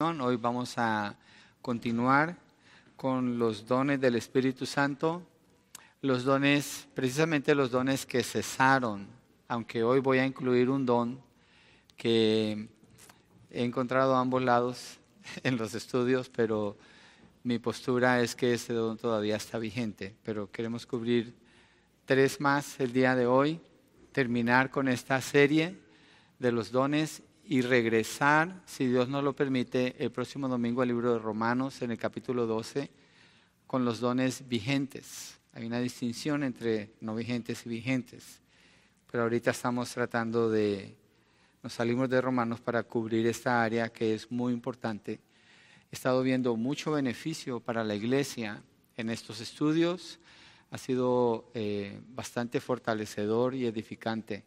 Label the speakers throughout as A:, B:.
A: Hoy vamos a continuar con los dones del Espíritu Santo, los dones, precisamente los dones que cesaron, aunque hoy voy a incluir un don que he encontrado a ambos lados en los estudios, pero mi postura es que ese don todavía está vigente, pero queremos cubrir tres más el día de hoy, terminar con esta serie de los dones y regresar, si Dios nos lo permite, el próximo domingo al libro de Romanos en el capítulo 12 con los dones vigentes. Hay una distinción entre no vigentes y vigentes, pero ahorita estamos tratando de, nos salimos de Romanos para cubrir esta área que es muy importante. He estado viendo mucho beneficio para la iglesia en estos estudios, ha sido eh, bastante fortalecedor y edificante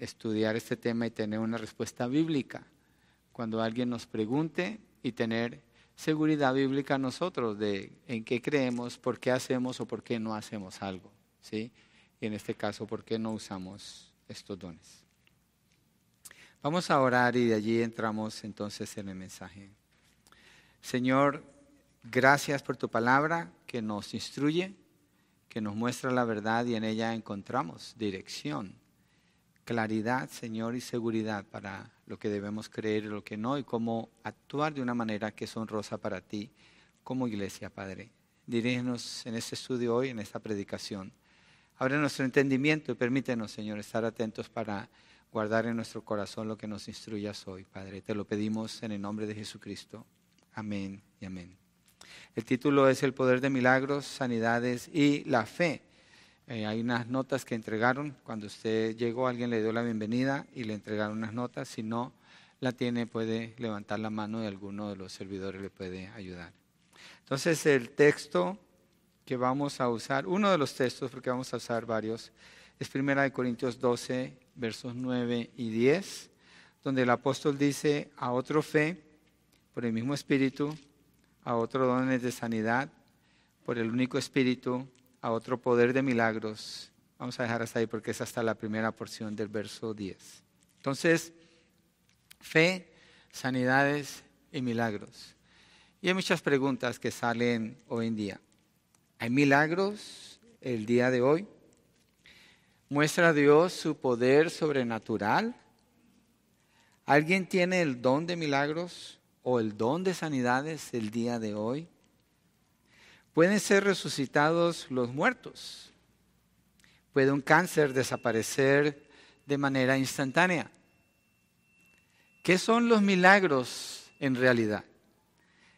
A: estudiar este tema y tener una respuesta bíblica. Cuando alguien nos pregunte y tener seguridad bíblica nosotros de en qué creemos, por qué hacemos o por qué no hacemos algo. ¿sí? Y en este caso, por qué no usamos estos dones. Vamos a orar y de allí entramos entonces en el mensaje. Señor, gracias por tu palabra que nos instruye, que nos muestra la verdad y en ella encontramos dirección claridad, Señor, y seguridad para lo que debemos creer y lo que no, y cómo actuar de una manera que es honrosa para ti como iglesia, Padre. Dirígenos en este estudio hoy, en esta predicación. Abre nuestro entendimiento y permítenos, Señor, estar atentos para guardar en nuestro corazón lo que nos instruyas hoy, Padre. Te lo pedimos en el nombre de Jesucristo. Amén y amén. El título es El poder de milagros, sanidades y la fe. Eh, hay unas notas que entregaron. Cuando usted llegó, alguien le dio la bienvenida y le entregaron unas notas. Si no la tiene, puede levantar la mano y alguno de los servidores le puede ayudar. Entonces, el texto que vamos a usar, uno de los textos, porque vamos a usar varios, es 1 Corintios 12, versos 9 y 10, donde el apóstol dice, a otro fe, por el mismo espíritu, a otro dones de sanidad, por el único espíritu, a otro poder de milagros. Vamos a dejar hasta ahí porque es hasta la primera porción del verso 10. Entonces, fe, sanidades y milagros. Y hay muchas preguntas que salen hoy en día. ¿Hay milagros el día de hoy? ¿Muestra Dios su poder sobrenatural? ¿Alguien tiene el don de milagros o el don de sanidades el día de hoy? Pueden ser resucitados los muertos. Puede un cáncer desaparecer de manera instantánea. ¿Qué son los milagros en realidad?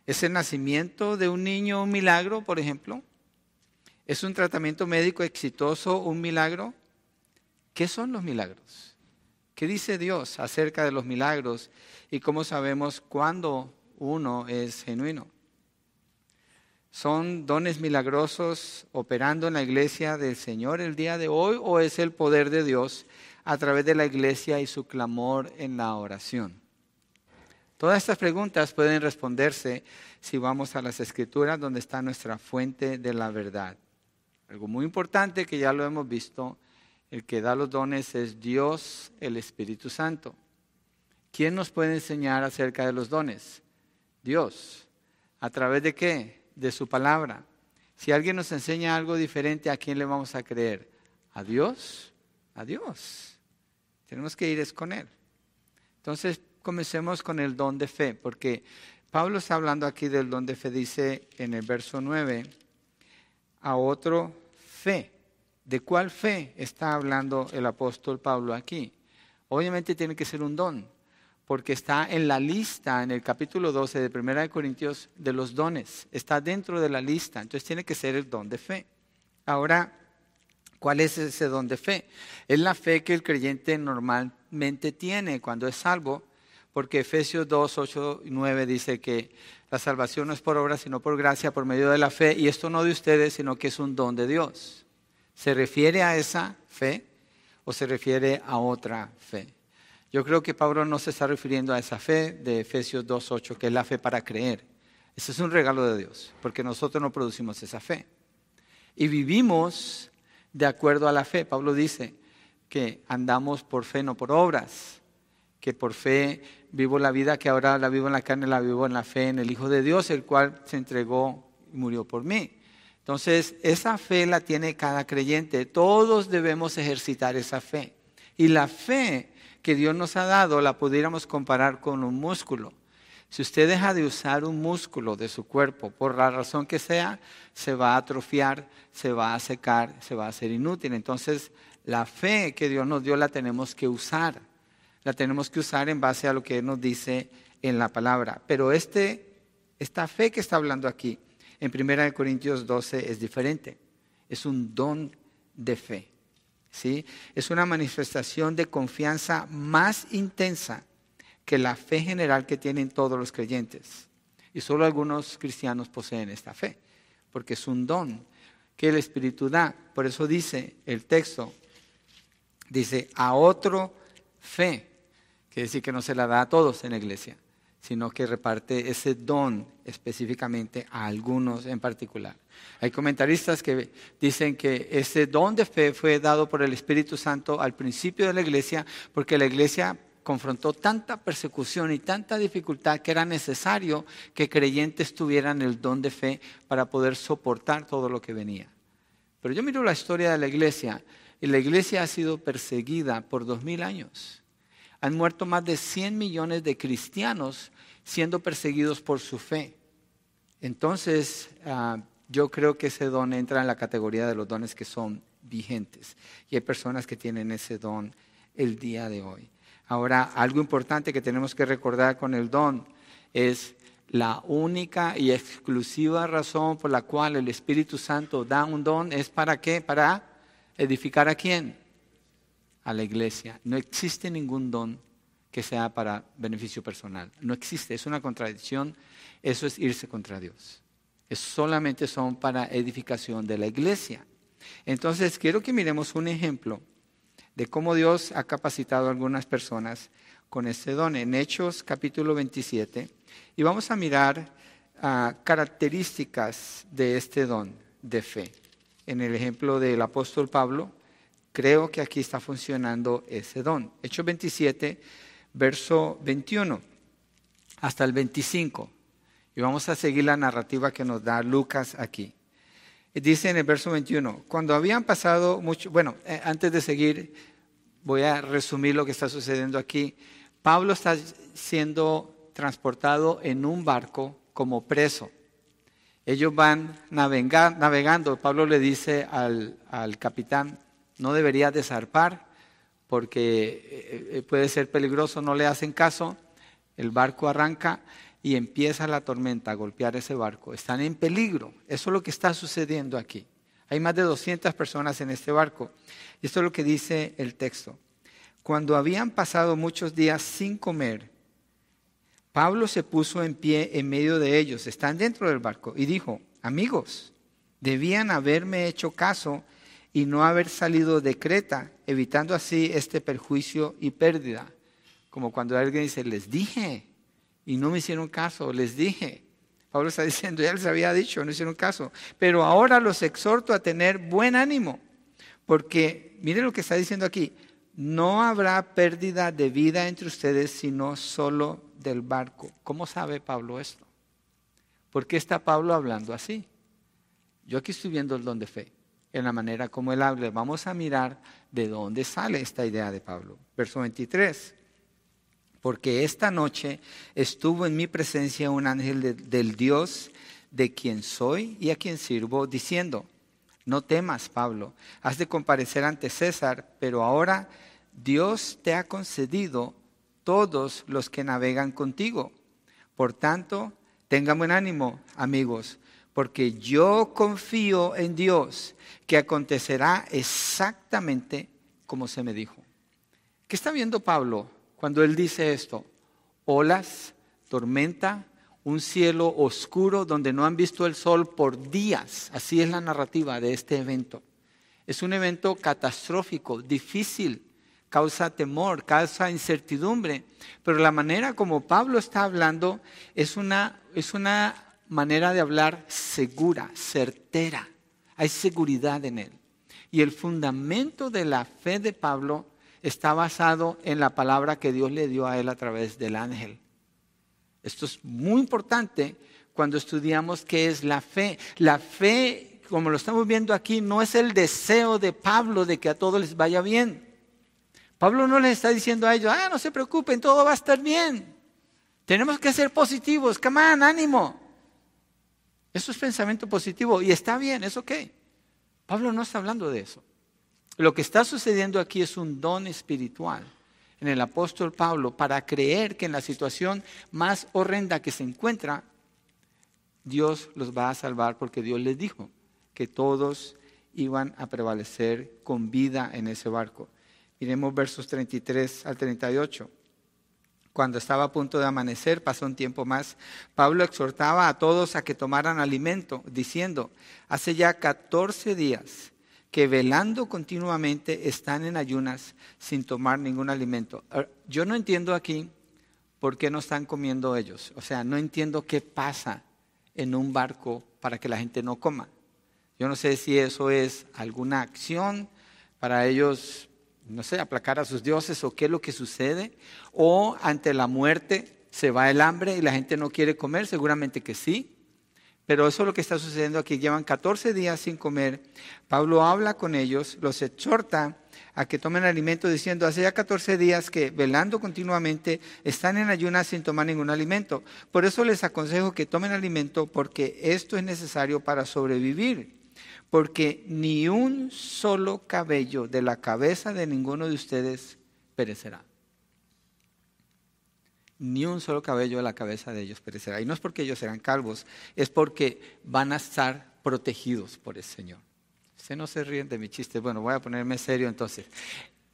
A: ¿Es el nacimiento de un niño un milagro, por ejemplo? ¿Es un tratamiento médico exitoso un milagro? ¿Qué son los milagros? ¿Qué dice Dios acerca de los milagros y cómo sabemos cuándo uno es genuino? ¿Son dones milagrosos operando en la iglesia del Señor el día de hoy o es el poder de Dios a través de la iglesia y su clamor en la oración? Todas estas preguntas pueden responderse si vamos a las escrituras donde está nuestra fuente de la verdad. Algo muy importante que ya lo hemos visto, el que da los dones es Dios, el Espíritu Santo. ¿Quién nos puede enseñar acerca de los dones? Dios. ¿A través de qué? De su palabra. Si alguien nos enseña algo diferente, ¿a quién le vamos a creer? ¿A Dios? A Dios. Tenemos que ir con Él. Entonces, comencemos con el don de fe, porque Pablo está hablando aquí del don de fe, dice en el verso 9, a otro fe. ¿De cuál fe está hablando el apóstol Pablo aquí? Obviamente tiene que ser un don, porque está en la lista, en el capítulo 12 de 1 Corintios, de los dones. Está dentro de la lista, entonces tiene que ser el don de fe. Ahora, ¿cuál es ese don de fe? Es la fe que el creyente normalmente tiene cuando es salvo, porque Efesios 2, 8 y 9 dice que la salvación no es por obra, sino por gracia, por medio de la fe, y esto no de ustedes, sino que es un don de Dios. ¿Se refiere a esa fe o se refiere a otra fe? Yo creo que Pablo no se está refiriendo a esa fe de Efesios 2.8, que es la fe para creer. Ese es un regalo de Dios, porque nosotros no producimos esa fe. Y vivimos de acuerdo a la fe. Pablo dice que andamos por fe, no por obras, que por fe vivo la vida que ahora la vivo en la carne, la vivo en la fe en el Hijo de Dios, el cual se entregó y murió por mí. Entonces, esa fe la tiene cada creyente. Todos debemos ejercitar esa fe. Y la fe que Dios nos ha dado la pudiéramos comparar con un músculo. Si usted deja de usar un músculo de su cuerpo, por la razón que sea, se va a atrofiar, se va a secar, se va a hacer inútil. Entonces, la fe que Dios nos dio la tenemos que usar. La tenemos que usar en base a lo que Él nos dice en la palabra. Pero este, esta fe que está hablando aquí, en 1 Corintios 12, es diferente. Es un don de fe. ¿Sí? Es una manifestación de confianza más intensa que la fe general que tienen todos los creyentes. Y solo algunos cristianos poseen esta fe, porque es un don que el Espíritu da. Por eso dice el texto, dice, a otro fe, quiere decir que no se la da a todos en la iglesia, sino que reparte ese don específicamente a algunos en particular. Hay comentaristas que dicen que ese don de fe fue dado por el Espíritu Santo al principio de la iglesia, porque la iglesia confrontó tanta persecución y tanta dificultad que era necesario que creyentes tuvieran el don de fe para poder soportar todo lo que venía. Pero yo miro la historia de la iglesia y la iglesia ha sido perseguida por dos mil años. Han muerto más de 100 millones de cristianos siendo perseguidos por su fe. Entonces, ah, yo creo que ese don entra en la categoría de los dones que son vigentes. Y hay personas que tienen ese don el día de hoy. Ahora, algo importante que tenemos que recordar con el don es la única y exclusiva razón por la cual el Espíritu Santo da un don es para qué? Para edificar a quién? A la iglesia. No existe ningún don que sea para beneficio personal. No existe, es una contradicción. Eso es irse contra Dios. Es solamente son para edificación de la iglesia. Entonces, quiero que miremos un ejemplo de cómo Dios ha capacitado a algunas personas con este don en Hechos capítulo 27 y vamos a mirar ah, características de este don de fe. En el ejemplo del apóstol Pablo, creo que aquí está funcionando ese don. Hechos 27, verso 21 hasta el 25. Y vamos a seguir la narrativa que nos da Lucas aquí. Dice en el verso 21, cuando habían pasado mucho, bueno, eh, antes de seguir, voy a resumir lo que está sucediendo aquí. Pablo está siendo transportado en un barco como preso. Ellos van navegando. Pablo le dice al, al capitán, no debería desarpar porque eh, eh, puede ser peligroso, no le hacen caso. El barco arranca y empieza la tormenta a golpear ese barco. Están en peligro. Eso es lo que está sucediendo aquí. Hay más de 200 personas en este barco. Y esto es lo que dice el texto. Cuando habían pasado muchos días sin comer, Pablo se puso en pie en medio de ellos, están dentro del barco, y dijo, amigos, debían haberme hecho caso y no haber salido de Creta, evitando así este perjuicio y pérdida. Como cuando alguien dice, les dije, y no me hicieron caso, les dije. Pablo está diciendo, ya les había dicho, no hicieron caso. Pero ahora los exhorto a tener buen ánimo, porque miren lo que está diciendo aquí, no habrá pérdida de vida entre ustedes, sino solo del barco. ¿Cómo sabe Pablo esto? ¿Por qué está Pablo hablando así? Yo aquí estoy viendo el don de fe, en la manera como él habla. Vamos a mirar de dónde sale esta idea de Pablo. Verso 23 porque esta noche estuvo en mi presencia un ángel del Dios de quien soy y a quien sirvo, diciendo, no temas, Pablo, has de comparecer ante César, pero ahora Dios te ha concedido todos los que navegan contigo. Por tanto, tengan buen ánimo, amigos, porque yo confío en Dios que acontecerá exactamente como se me dijo. ¿Qué está viendo Pablo? cuando él dice esto, olas, tormenta, un cielo oscuro donde no han visto el sol por días. Así es la narrativa de este evento. Es un evento catastrófico, difícil, causa temor, causa incertidumbre, pero la manera como Pablo está hablando es una, es una manera de hablar segura, certera. Hay seguridad en él. Y el fundamento de la fe de Pablo está basado en la palabra que Dios le dio a él a través del ángel. Esto es muy importante cuando estudiamos qué es la fe. La fe, como lo estamos viendo aquí, no es el deseo de Pablo de que a todos les vaya bien. Pablo no les está diciendo a ellos, ah, no se preocupen, todo va a estar bien. Tenemos que ser positivos, come on, ánimo. Eso es pensamiento positivo y está bien, es ok. Pablo no está hablando de eso. Lo que está sucediendo aquí es un don espiritual en el apóstol Pablo para creer que en la situación más horrenda que se encuentra, Dios los va a salvar porque Dios les dijo que todos iban a prevalecer con vida en ese barco. Miremos versos 33 al 38. Cuando estaba a punto de amanecer, pasó un tiempo más, Pablo exhortaba a todos a que tomaran alimento, diciendo, hace ya 14 días que velando continuamente están en ayunas sin tomar ningún alimento. Yo no entiendo aquí por qué no están comiendo ellos. O sea, no entiendo qué pasa en un barco para que la gente no coma. Yo no sé si eso es alguna acción para ellos, no sé, aplacar a sus dioses o qué es lo que sucede. O ante la muerte se va el hambre y la gente no quiere comer, seguramente que sí. Pero eso es lo que está sucediendo aquí. Llevan 14 días sin comer. Pablo habla con ellos, los exhorta a que tomen alimento diciendo, hace ya 14 días que velando continuamente están en ayunas sin tomar ningún alimento. Por eso les aconsejo que tomen alimento porque esto es necesario para sobrevivir. Porque ni un solo cabello de la cabeza de ninguno de ustedes perecerá ni un solo cabello de la cabeza de ellos perecerá. Y no es porque ellos serán calvos, es porque van a estar protegidos por el Señor. Usted no se ríen de mi chiste. Bueno, voy a ponerme serio entonces.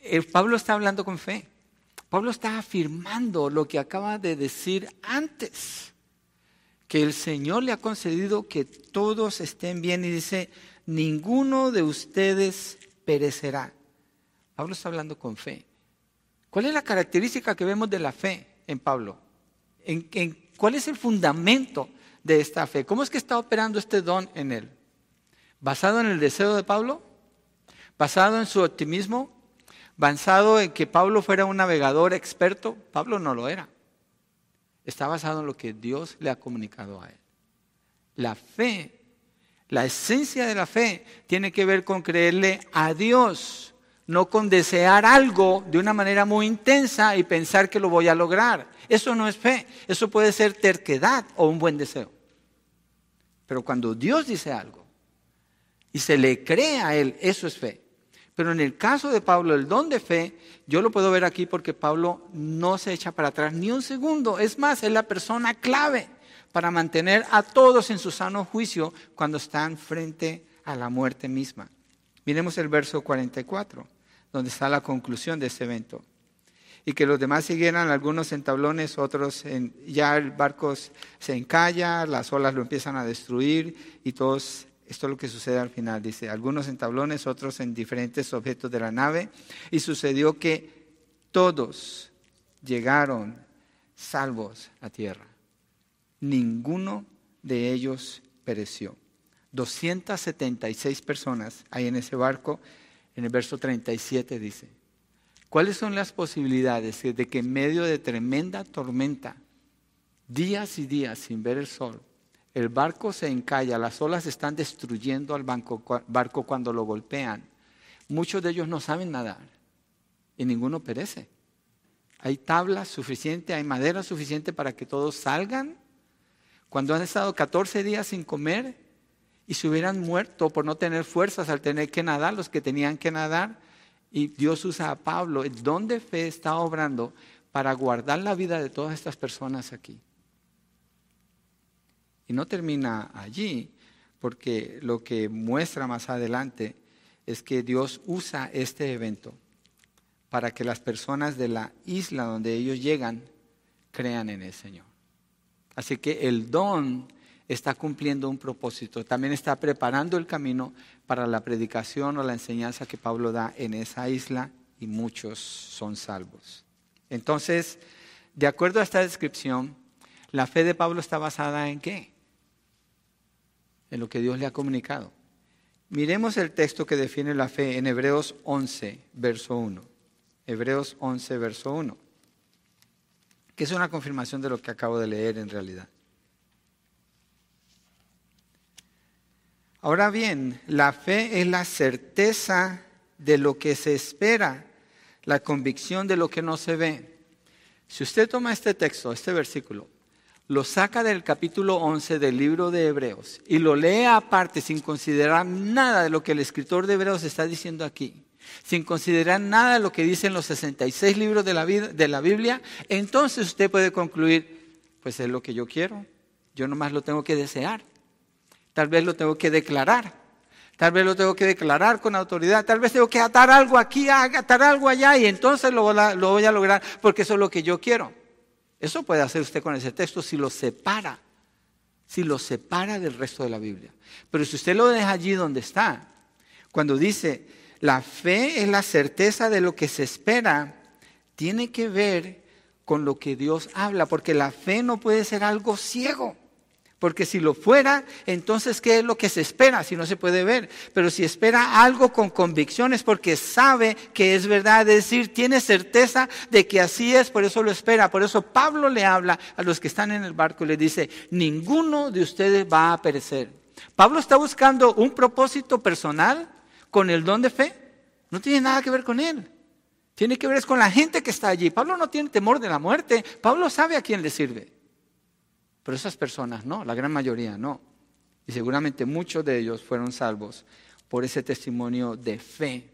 A: Eh, Pablo está hablando con fe. Pablo está afirmando lo que acaba de decir antes, que el Señor le ha concedido que todos estén bien y dice, ninguno de ustedes perecerá. Pablo está hablando con fe. ¿Cuál es la característica que vemos de la fe? en Pablo? ¿En, cuál es el fundamento de esta fe? ¿Cómo es que está operando este don en él? ¿Basado en el deseo de Pablo? ¿Basado en su optimismo? ¿Basado en que Pablo fuera un navegador experto? Pablo no lo era. Está basado en lo que Dios le ha comunicado a él. La fe, la esencia de la fe, tiene que ver con creerle a Dios no con desear algo de una manera muy intensa y pensar que lo voy a lograr. Eso no es fe, eso puede ser terquedad o un buen deseo. Pero cuando Dios dice algo y se le cree a Él, eso es fe. Pero en el caso de Pablo, el don de fe, yo lo puedo ver aquí porque Pablo no se echa para atrás ni un segundo. Es más, es la persona clave para mantener a todos en su sano juicio cuando están frente a la muerte misma. Miremos el verso 44 donde está la conclusión de este evento. Y que los demás siguieran, algunos en tablones, otros en, ya el barco se encalla, las olas lo empiezan a destruir y todos, esto es lo que sucede al final, dice, algunos en tablones, otros en diferentes objetos de la nave. Y sucedió que todos llegaron salvos a tierra. Ninguno de ellos pereció. 276 personas hay en ese barco en el verso 37 dice, ¿cuáles son las posibilidades de que en medio de tremenda tormenta, días y días sin ver el sol, el barco se encalla, las olas están destruyendo al barco cuando lo golpean? Muchos de ellos no saben nadar y ninguno perece. Hay tablas suficientes, hay madera suficiente para que todos salgan. Cuando han estado 14 días sin comer, y se hubieran muerto por no tener fuerzas al tener que nadar, los que tenían que nadar. Y Dios usa a Pablo, el don de fe está obrando para guardar la vida de todas estas personas aquí. Y no termina allí, porque lo que muestra más adelante es que Dios usa este evento para que las personas de la isla donde ellos llegan crean en el Señor. Así que el don está cumpliendo un propósito, también está preparando el camino para la predicación o la enseñanza que Pablo da en esa isla y muchos son salvos. Entonces, de acuerdo a esta descripción, la fe de Pablo está basada en qué? En lo que Dios le ha comunicado. Miremos el texto que define la fe en Hebreos 11, verso 1. Hebreos 11, verso 1, que es una confirmación de lo que acabo de leer en realidad. Ahora bien, la fe es la certeza de lo que se espera, la convicción de lo que no se ve. Si usted toma este texto, este versículo, lo saca del capítulo 11 del libro de Hebreos y lo lee aparte sin considerar nada de lo que el escritor de Hebreos está diciendo aquí, sin considerar nada de lo que dicen los 66 libros de la, de la Biblia, entonces usted puede concluir, pues es lo que yo quiero, yo nomás lo tengo que desear. Tal vez lo tengo que declarar. Tal vez lo tengo que declarar con autoridad. Tal vez tengo que atar algo aquí, atar algo allá y entonces lo, voy a lograr porque eso es lo que yo quiero. Eso puede hacer usted con ese texto si lo separa. Si lo separa del resto de la Biblia. Pero si usted lo deja allí donde está, cuando dice, la fe es la certeza de lo que se espera, tiene que ver con lo que Dios habla, porque la fe no puede ser algo ciego. Porque si lo fuera, entonces, ¿qué es lo que se espera si no se puede ver? Pero si espera algo con convicciones porque sabe que es verdad, es decir, tiene certeza de que así es, por eso lo espera. Por eso Pablo le habla a los que están en el barco y le dice, ninguno de ustedes va a perecer. Pablo está buscando un propósito personal con el don de fe. No tiene nada que ver con él. Tiene que ver con la gente que está allí. Pablo no tiene temor de la muerte. Pablo sabe a quién le sirve. Pero esas personas no, la gran mayoría no. Y seguramente muchos de ellos fueron salvos por ese testimonio de fe.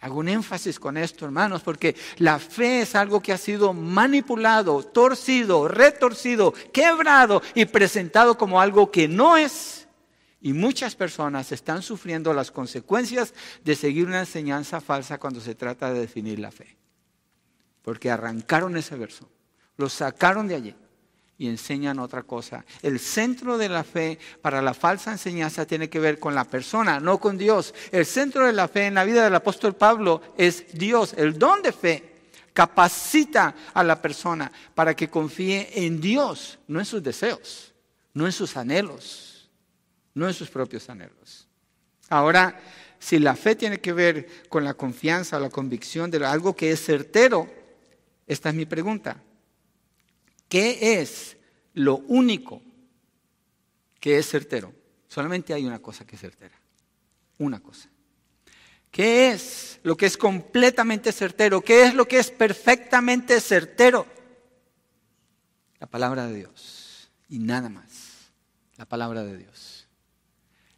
A: Hago un énfasis con esto, hermanos, porque la fe es algo que ha sido manipulado, torcido, retorcido, quebrado y presentado como algo que no es. Y muchas personas están sufriendo las consecuencias de seguir una enseñanza falsa cuando se trata de definir la fe. Porque arrancaron ese verso, lo sacaron de allí y enseñan otra cosa. El centro de la fe para la falsa enseñanza tiene que ver con la persona, no con Dios. El centro de la fe en la vida del apóstol Pablo es Dios. El don de fe capacita a la persona para que confíe en Dios, no en sus deseos, no en sus anhelos, no en sus propios anhelos. Ahora, si la fe tiene que ver con la confianza, la convicción de algo que es certero, esta es mi pregunta. ¿Qué es lo único que es certero? Solamente hay una cosa que es certera. Una cosa. ¿Qué es lo que es completamente certero? ¿Qué es lo que es perfectamente certero? La palabra de Dios. Y nada más. La palabra de Dios.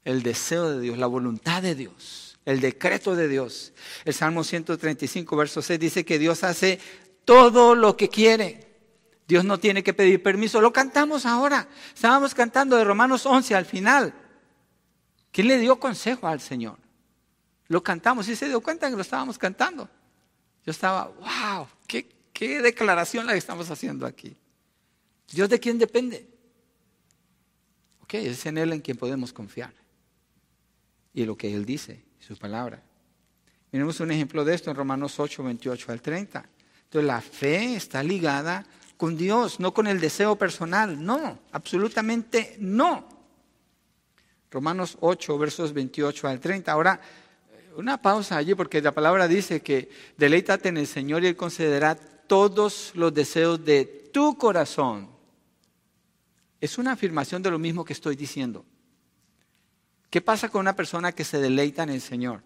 A: El deseo de Dios, la voluntad de Dios, el decreto de Dios. El Salmo 135, verso 6 dice que Dios hace todo lo que quiere. Dios no tiene que pedir permiso. Lo cantamos ahora. Estábamos cantando de Romanos 11 al final. ¿Quién le dio consejo al Señor? Lo cantamos y se dio cuenta que lo estábamos cantando. Yo estaba, wow, qué, qué declaración la que estamos haciendo aquí. ¿Dios de quién depende? Ok, es en Él en quien podemos confiar. Y lo que Él dice, su palabra. Miremos un ejemplo de esto en Romanos 8, 28 al 30. Entonces la fe está ligada con Dios, no con el deseo personal. No, absolutamente no. Romanos 8, versos 28 al 30. Ahora, una pausa allí porque la palabra dice que deleítate en el Señor y Él concederá todos los deseos de tu corazón. Es una afirmación de lo mismo que estoy diciendo. ¿Qué pasa con una persona que se deleita en el Señor?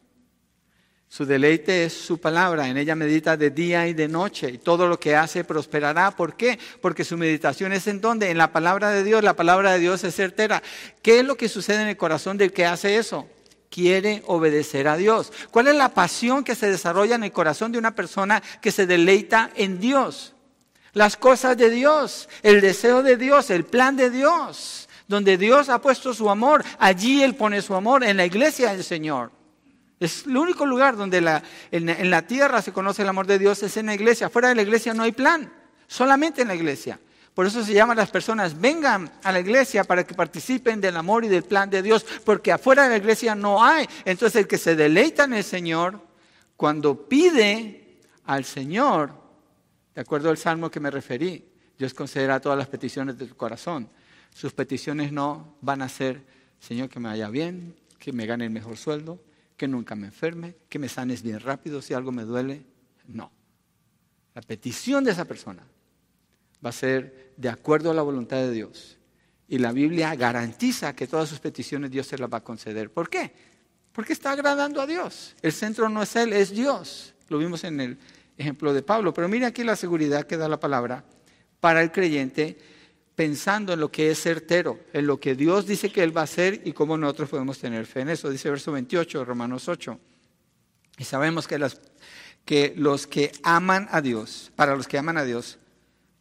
A: Su deleite es su palabra, en ella medita de día y de noche y todo lo que hace prosperará. ¿Por qué? Porque su meditación es en donde? En la palabra de Dios. La palabra de Dios es certera. ¿Qué es lo que sucede en el corazón del que hace eso? Quiere obedecer a Dios. ¿Cuál es la pasión que se desarrolla en el corazón de una persona que se deleita en Dios? Las cosas de Dios, el deseo de Dios, el plan de Dios. Donde Dios ha puesto su amor, allí Él pone su amor, en la iglesia del Señor. Es el único lugar donde en, la tierra se conoce el amor de Dios, es en la iglesia. Fuera de la iglesia no hay plan, solamente en la iglesia. Por eso se llaman las personas, vengan a la iglesia para que participen del amor y del plan de Dios, porque afuera de la iglesia no hay. Entonces el que se deleita en el Señor, cuando pide al Señor, de acuerdo al salmo que me referí, Dios concederá todas las peticiones de tu corazón. Sus peticiones no van a ser, Señor, que me vaya bien, que me gane el mejor sueldo, que nunca me enferme, que me sanes bien rápido si algo me duele. No. La petición de esa persona va a ser de acuerdo a la voluntad de Dios. Y la Biblia garantiza que todas sus peticiones Dios se las va a conceder. ¿Por qué? Porque está agradando a Dios. El centro no es Él, es Dios. Lo vimos en el ejemplo de Pablo. Pero mire aquí la seguridad que da la palabra para el creyente pensando en lo que es certero, en lo que Dios dice que Él va a hacer y cómo nosotros podemos tener fe en eso. Dice verso 28, Romanos 8. Y sabemos que, que los que aman a Dios, para los que aman a Dios,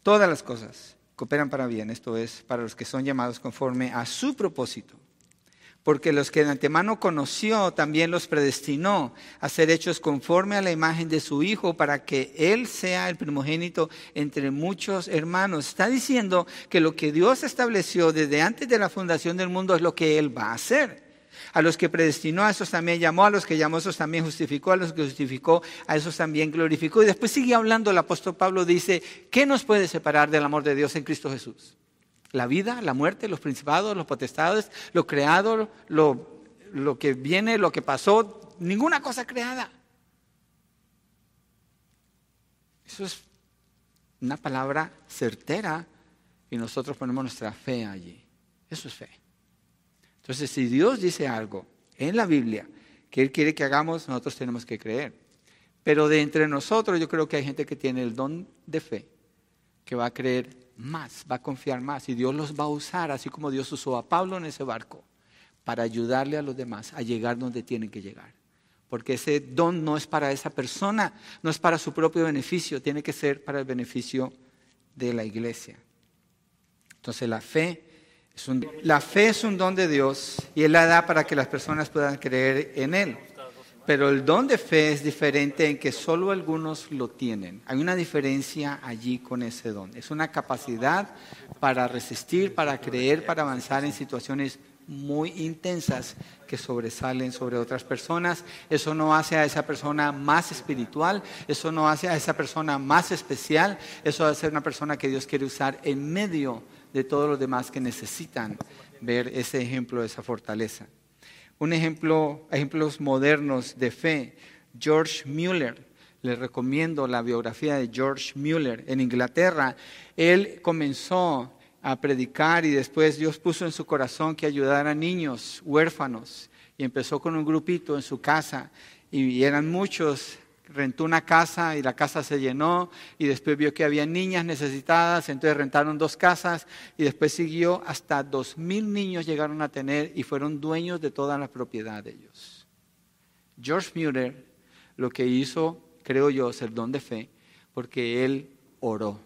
A: todas las cosas cooperan para bien, esto es, para los que son llamados conforme a su propósito. Porque los que de antemano conoció también los predestinó a ser hechos conforme a la imagen de su Hijo para que Él sea el primogénito entre muchos hermanos. Está diciendo que lo que Dios estableció desde antes de la fundación del mundo es lo que Él va a hacer. A los que predestinó, a esos también llamó, a los que llamó, a esos también justificó, a los que justificó, a esos también glorificó. Y después sigue hablando el apóstol Pablo, dice, ¿qué nos puede separar del amor de Dios en Cristo Jesús? La vida, la muerte, los principados, los potestades, lo creado, lo, lo que viene, lo que pasó, ninguna cosa creada. Eso es una palabra certera y nosotros ponemos nuestra fe allí. Eso es fe. Entonces, si Dios dice algo en la Biblia que Él quiere que hagamos, nosotros tenemos que creer. Pero de entre nosotros yo creo que hay gente que tiene el don de fe, que va a creer más, va a confiar más y Dios los va a usar, así como Dios usó a Pablo en ese barco, para ayudarle a los demás a llegar donde tienen que llegar. Porque ese don no es para esa persona, no es para su propio beneficio, tiene que ser para el beneficio de la iglesia. Entonces la fe la fe es un don de Dios y Él la da para que las personas puedan creer en Él. Pero el don de fe es diferente en que solo algunos lo tienen. Hay una diferencia allí con ese don. Es una capacidad para resistir, para creer, para avanzar en situaciones muy intensas que sobresalen sobre otras personas. Eso no hace a esa persona más espiritual, eso no hace a esa persona más especial, eso hace a una persona que Dios quiere usar en medio de todos los demás que necesitan ver ese ejemplo, esa fortaleza. Un ejemplo, ejemplos modernos de fe, George Mueller. Les recomiendo la biografía de George Mueller. En Inglaterra, él comenzó a predicar y después Dios puso en su corazón que ayudara a niños huérfanos y empezó con un grupito en su casa y eran muchos rentó una casa y la casa se llenó y después vio que había niñas necesitadas, entonces rentaron dos casas y después siguió hasta dos mil niños llegaron a tener y fueron dueños de toda la propiedad de ellos. George Mueller lo que hizo, creo yo, es el don de fe, porque él oró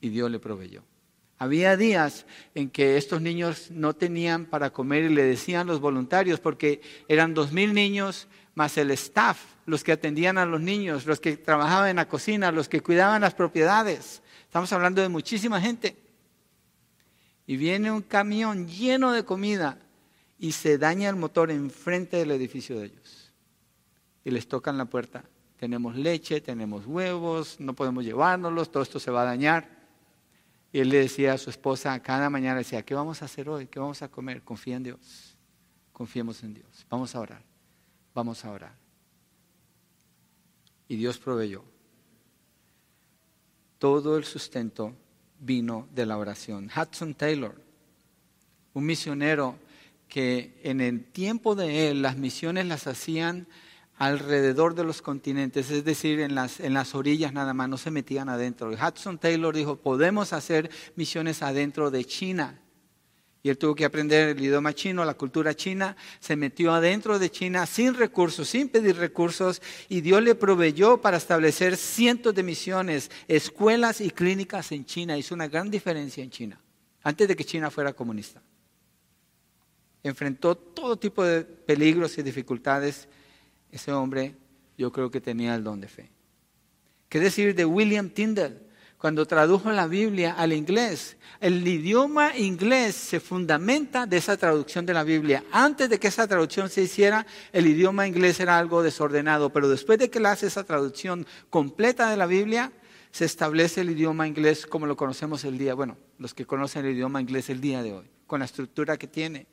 A: y Dios le proveyó. Había días en que estos niños no tenían para comer y le decían los voluntarios, porque eran dos mil niños más el staff, los que atendían a los niños, los que trabajaban en la cocina, los que cuidaban las propiedades. Estamos hablando de muchísima gente. Y viene un camión lleno de comida y se daña el motor enfrente del edificio de ellos. Y les tocan la puerta. Tenemos leche, tenemos huevos, no podemos llevárnoslos, todo esto se va a dañar. Y él le decía a su esposa cada mañana, decía, ¿qué vamos a hacer hoy? ¿Qué vamos a comer? Confía en Dios. Confiemos en Dios. Vamos a orar. Vamos a orar. Y Dios proveyó. Todo el sustento vino de la oración. Hudson Taylor, un misionero que en el tiempo de él las misiones las hacían alrededor de los continentes, es decir, en las, en las orillas nada más, no se metían adentro. Hudson Taylor dijo, podemos hacer misiones adentro de China. Y él tuvo que aprender el idioma chino, la cultura china, se metió adentro de China sin recursos, sin pedir recursos, y Dios le proveyó para establecer cientos de misiones, escuelas y clínicas en China. Hizo una gran diferencia en China, antes de que China fuera comunista. Enfrentó todo tipo de peligros y dificultades. Ese hombre yo creo que tenía el don de fe. ¿Qué decir de William Tyndall? Cuando tradujo la Biblia al inglés. El idioma inglés se fundamenta de esa traducción de la Biblia. Antes de que esa traducción se hiciera, el idioma inglés era algo desordenado, pero después de que él hace esa traducción completa de la Biblia, se establece el idioma inglés como lo conocemos el día, bueno, los que conocen el idioma inglés el día de hoy, con la estructura que tiene.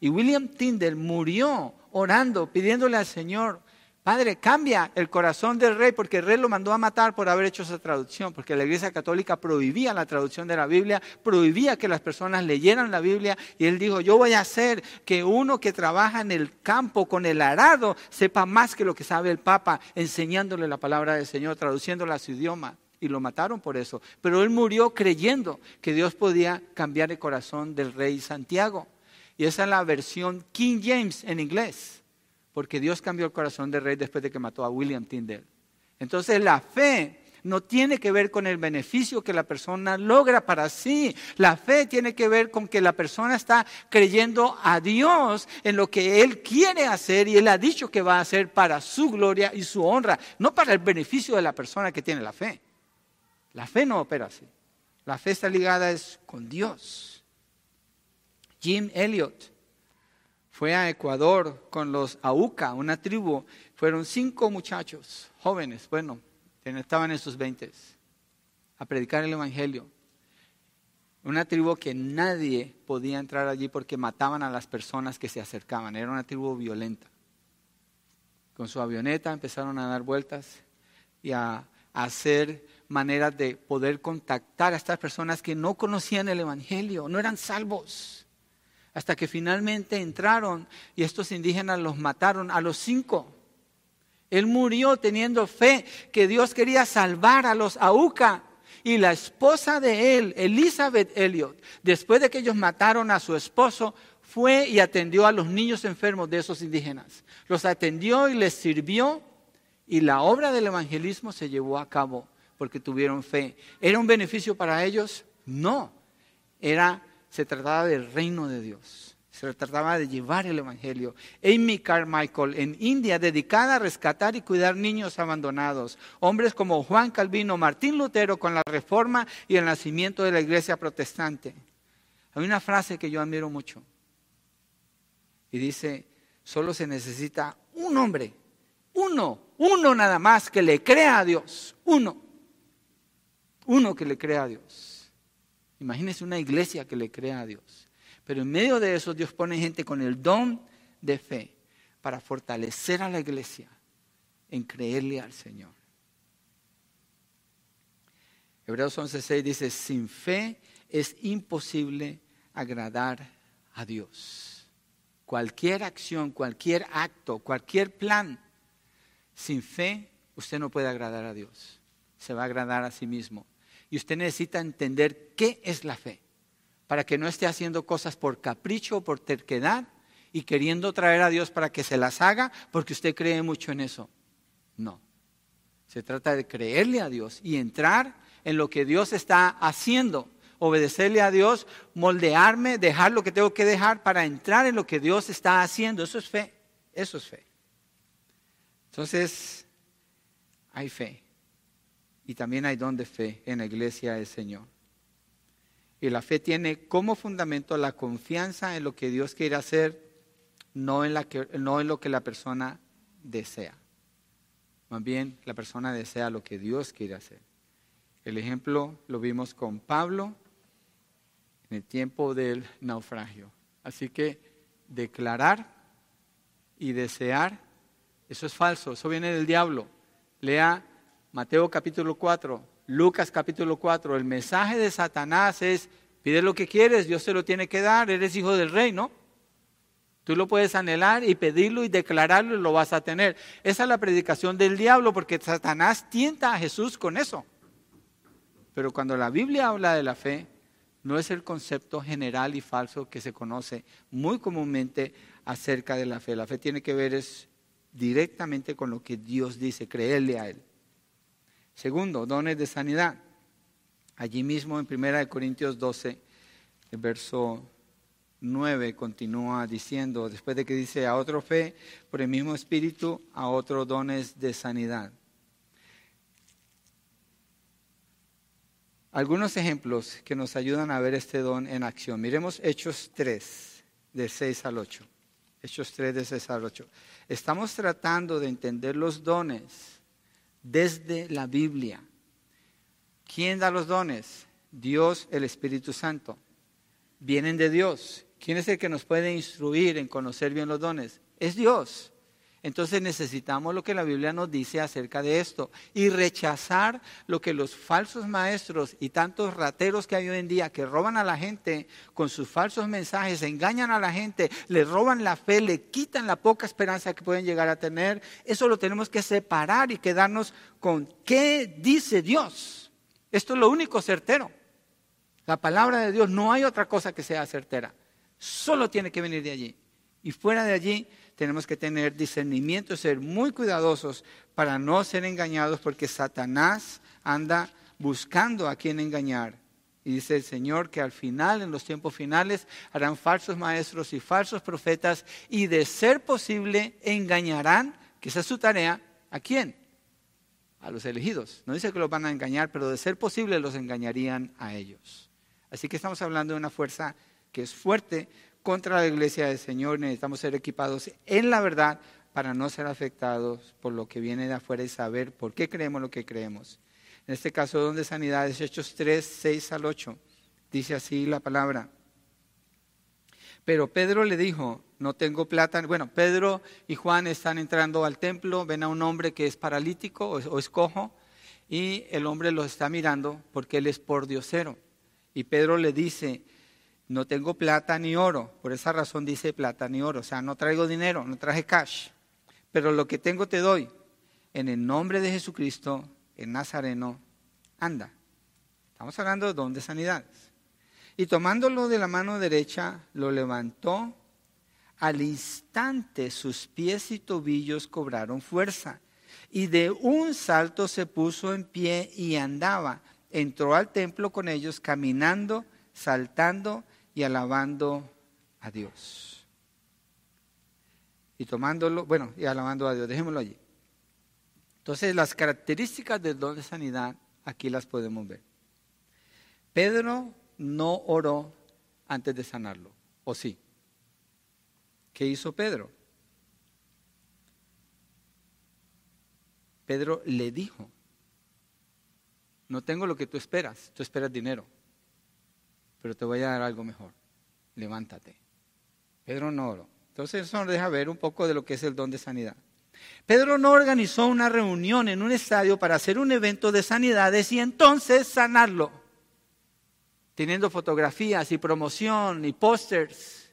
A: Y William Tyndall murió orando, pidiéndole al Señor Padre, cambia el corazón del rey porque el rey lo mandó a matar por haber hecho esa traducción, porque la Iglesia Católica prohibía la traducción de la Biblia, prohibía que las personas leyeran la Biblia y él dijo, yo voy a hacer que uno que trabaja en el campo con el arado sepa más que lo que sabe el Papa, enseñándole la palabra del Señor, traduciéndola a su idioma. Y lo mataron por eso. Pero él murió creyendo que Dios podía cambiar el corazón del rey Santiago. Y esa es la versión King James en inglés porque Dios cambió el corazón del rey después de que mató a William Tyndale. Entonces la fe no tiene que ver con el beneficio que la persona logra para sí. La fe tiene que ver con que la persona está creyendo a Dios en lo que Él quiere hacer y Él ha dicho que va a hacer para su gloria y su honra, no para el beneficio de la persona que tiene la fe. La fe no opera así. La fe está ligada es con Dios. Jim Elliot fue a Ecuador con los Auca, una tribu. Fueron cinco muchachos jóvenes, bueno, estaban en sus veintes, a predicar el Evangelio. Una tribu que nadie podía entrar allí porque mataban a las personas que se acercaban. Era una tribu violenta. Con su avioneta empezaron a dar vueltas y a, a hacer maneras de poder contactar a estas personas que no conocían el Evangelio, no eran salvos hasta que finalmente entraron y estos indígenas los mataron a los cinco. Él murió teniendo fe que Dios quería salvar a los Auca. Y la esposa de él, Elizabeth Elliot, después de que ellos mataron a su esposo, fue y atendió a los niños enfermos de esos indígenas. Los atendió y les sirvió y la obra del evangelismo se llevó a cabo porque tuvieron fe. ¿Era un beneficio para ellos? No. Era se trataba del reino de Dios. Se trataba de llevar el Evangelio. Amy Carmichael en India, dedicada a rescatar y cuidar niños abandonados. Hombres como Juan Calvino, Martín Lutero con la reforma y el nacimiento de la iglesia protestante. Hay una frase que yo admiro mucho. Y dice, solo se necesita un hombre, uno, uno nada más que le crea a Dios. Uno. Uno que le crea a Dios. Imagínese una iglesia que le crea a Dios. Pero en medio de eso Dios pone gente con el don de fe para fortalecer a la iglesia en creerle al Señor. Hebreos 11:6 dice, sin fe es imposible agradar a Dios. Cualquier acción, cualquier acto, cualquier plan, sin fe usted no puede agradar a Dios. Se va a agradar a sí mismo. Y usted necesita entender qué es la fe, para que no esté haciendo cosas por capricho o por terquedad y queriendo traer a Dios para que se las haga porque usted cree mucho en eso. No. Se trata de creerle a Dios y entrar en lo que Dios está haciendo, obedecerle a Dios, moldearme, dejar lo que tengo que dejar para entrar en lo que Dios está haciendo. Eso es fe, eso es fe. Entonces, hay fe y también hay don de fe en la iglesia del Señor. Y la fe tiene como fundamento la confianza en lo que Dios quiere hacer, no en, la que, no en lo que la persona desea. Más bien, la persona desea lo que Dios quiere hacer. El ejemplo lo vimos con Pablo en el tiempo del naufragio. Así que declarar y desear, eso es falso, eso viene del diablo. Lea Mateo capítulo 4, Lucas capítulo 4, el mensaje de Satanás es, pide lo que quieres, Dios se lo tiene que dar, eres hijo del rey, ¿no? Tú lo puedes anhelar y pedirlo y declararlo y lo vas a tener. Esa es la predicación del diablo porque Satanás tienta a Jesús con eso. Pero cuando la Biblia habla de la fe, no es el concepto general y falso que se conoce muy comúnmente acerca de la fe. La fe tiene que ver es directamente con lo que Dios dice, creerle a Él. Segundo, dones de sanidad. Allí mismo en 1 Corintios 12, el verso 9 continúa diciendo, después de que dice a otro fe, por el mismo espíritu, a otros dones de sanidad. Algunos ejemplos que nos ayudan a ver este don en acción. Miremos Hechos 3, de 6 al 8. Hechos 3, de 6 al 8. Estamos tratando de entender los dones desde la Biblia. ¿Quién da los dones? Dios, el Espíritu Santo. Vienen de Dios. ¿Quién es el que nos puede instruir en conocer bien los dones? Es Dios. Entonces necesitamos lo que la Biblia nos dice acerca de esto y rechazar lo que los falsos maestros y tantos rateros que hay hoy en día que roban a la gente con sus falsos mensajes, engañan a la gente, le roban la fe, le quitan la poca esperanza que pueden llegar a tener. Eso lo tenemos que separar y quedarnos con qué dice Dios. Esto es lo único certero. La palabra de Dios no hay otra cosa que sea certera. Solo tiene que venir de allí. Y fuera de allí tenemos que tener discernimiento, ser muy cuidadosos para no ser engañados porque Satanás anda buscando a quien engañar. Y dice el Señor que al final, en los tiempos finales, harán falsos maestros y falsos profetas y de ser posible engañarán, que esa es su tarea, ¿a quién? A los elegidos. No dice que los van a engañar, pero de ser posible los engañarían a ellos. Así que estamos hablando de una fuerza que es fuerte, contra la iglesia del Señor, necesitamos ser equipados en la verdad para no ser afectados por lo que viene de afuera y saber por qué creemos lo que creemos. En este caso, donde sanidades, Hechos 3, 6 al 8, dice así la palabra. Pero Pedro le dijo, no tengo plata. Bueno, Pedro y Juan están entrando al templo, ven a un hombre que es paralítico o, es cojo, y el hombre los está mirando porque él es por diosero. Y Pedro le dice, no tengo plata ni oro, por esa razón dice plata ni oro, o sea, no traigo dinero, no traje cash, pero lo que tengo te doy. En el nombre de Jesucristo, el Nazareno, anda. Estamos hablando de don de sanidades. Y tomándolo de la mano derecha, lo levantó. Al instante sus pies y tobillos cobraron fuerza. Y de un salto se puso en pie y andaba. Entró al templo con ellos, caminando, saltando y alabando a Dios. Y tomándolo, bueno, y alabando a Dios, dejémoslo allí. Entonces, las características del don de sanidad, aquí las podemos ver. Pedro no oró antes de sanarlo, ¿o sí? ¿Qué hizo Pedro? Pedro le dijo, no tengo lo que tú esperas, tú esperas dinero pero te voy a dar algo mejor. Levántate. Pedro no. Entonces eso nos deja ver un poco de lo que es el don de sanidad. Pedro no organizó una reunión en un estadio para hacer un evento de sanidades y entonces sanarlo, teniendo fotografías y promoción y pósters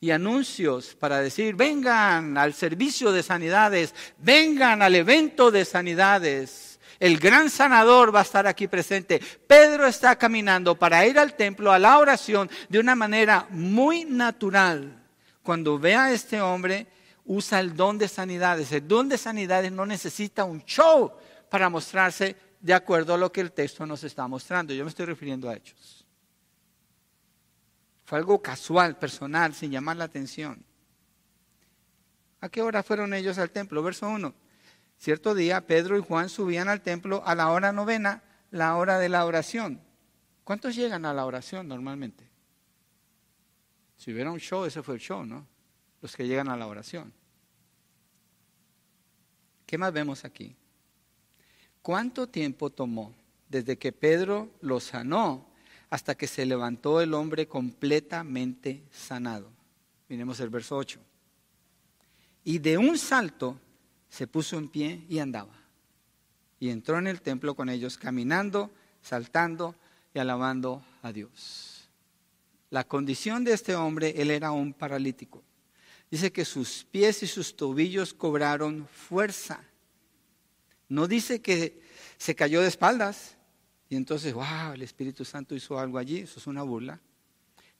A: y anuncios para decir, vengan al servicio de sanidades, vengan al evento de sanidades. El gran sanador va a estar aquí presente. Pedro está caminando para ir al templo, a la oración, de una manera muy natural. Cuando ve a este hombre, usa el don de sanidades. El don de sanidades no necesita un show para mostrarse de acuerdo a lo que el texto nos está mostrando. Yo me estoy refiriendo a hechos. Fue algo casual, personal, sin llamar la atención. ¿A qué hora fueron ellos al templo? Verso 1. Cierto día Pedro y Juan subían al templo a la hora novena, la hora de la oración. ¿Cuántos llegan a la oración normalmente? Si hubiera un show, ese fue el show, ¿no? Los que llegan a la oración. ¿Qué más vemos aquí? ¿Cuánto tiempo tomó desde que Pedro lo sanó hasta que se levantó el hombre completamente sanado? Miremos el verso 8. Y de un salto se puso en pie y andaba. Y entró en el templo con ellos, caminando, saltando y alabando a Dios. La condición de este hombre, él era un paralítico. Dice que sus pies y sus tobillos cobraron fuerza. No dice que se cayó de espaldas y entonces, wow, el Espíritu Santo hizo algo allí, eso es una burla.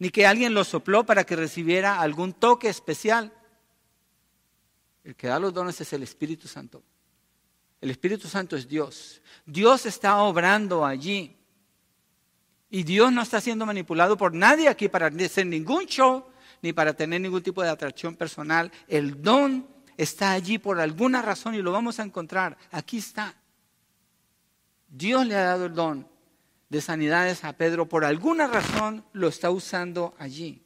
A: Ni que alguien lo sopló para que recibiera algún toque especial. El que da los dones es el Espíritu Santo. El Espíritu Santo es Dios. Dios está obrando allí. Y Dios no está siendo manipulado por nadie aquí para hacer ningún show ni para tener ningún tipo de atracción personal. El don está allí por alguna razón y lo vamos a encontrar. Aquí está. Dios le ha dado el don de sanidades a Pedro. Por alguna razón lo está usando allí.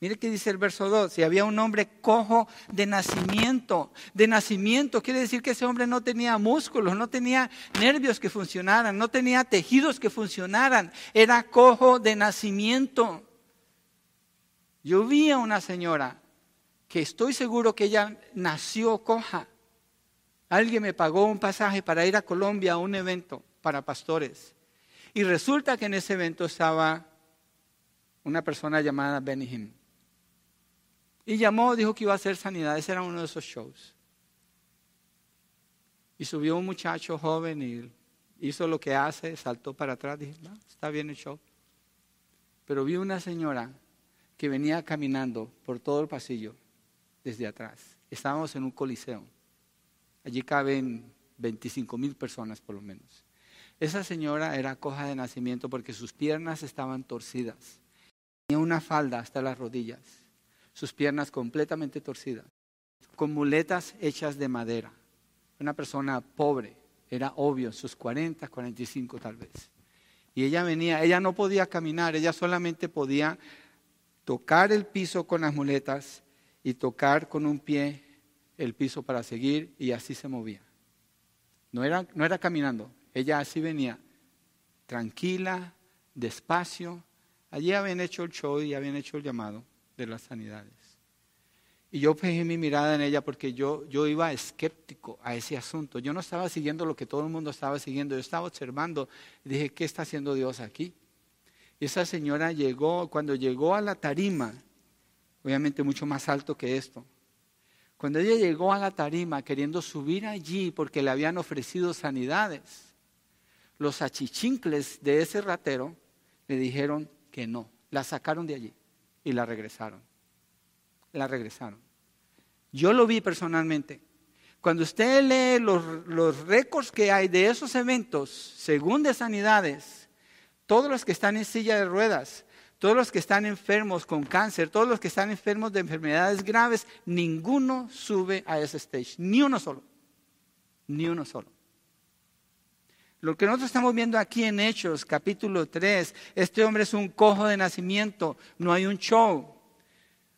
A: Mire qué dice el verso 2, si había un hombre cojo de nacimiento, de nacimiento quiere decir que ese hombre no tenía músculos, no tenía nervios que funcionaran, no tenía tejidos que funcionaran, era cojo de nacimiento. Yo vi a una señora que estoy seguro que ella nació coja. Alguien me pagó un pasaje para ir a Colombia a un evento para pastores. Y resulta que en ese evento estaba una persona llamada Benny Y llamó, dijo que iba a hacer sanidad. Ese era uno de esos shows. Y subió un muchacho joven y hizo lo que hace, saltó para atrás. Dije, no, está bien el show. Pero vi una señora que venía caminando por todo el pasillo desde atrás. Estábamos en un coliseo. Allí caben 25 mil personas por lo menos. Esa señora era coja de nacimiento porque sus piernas estaban torcidas. Tenía una falda hasta las rodillas, sus piernas completamente torcidas, con muletas hechas de madera. Una persona pobre, era obvio, sus 40, 45 tal vez. Y ella venía, ella no podía caminar, ella solamente podía tocar el piso con las muletas y tocar con un pie el piso para seguir y así se movía. No era, no era caminando, ella así venía, tranquila, despacio. Allí habían hecho el show y habían hecho el llamado de las sanidades. Y yo fijé mi mirada en ella porque yo, yo iba escéptico a ese asunto. Yo no estaba siguiendo lo que todo el mundo estaba siguiendo. Yo estaba observando dije, ¿qué está haciendo Dios aquí? Y esa señora llegó, cuando llegó a la tarima, obviamente mucho más alto que esto, cuando ella llegó a la tarima queriendo subir allí porque le habían ofrecido sanidades, los achichincles de ese ratero le dijeron que no, la sacaron de allí y la regresaron. La regresaron. Yo lo vi personalmente. Cuando usted lee los, los récords que hay de esos eventos, según de sanidades, todos los que están en silla de ruedas, todos los que están enfermos con cáncer, todos los que están enfermos de enfermedades graves, ninguno sube a ese stage, ni uno solo, ni uno solo. Lo que nosotros estamos viendo aquí en Hechos, capítulo 3, este hombre es un cojo de nacimiento, no hay un show.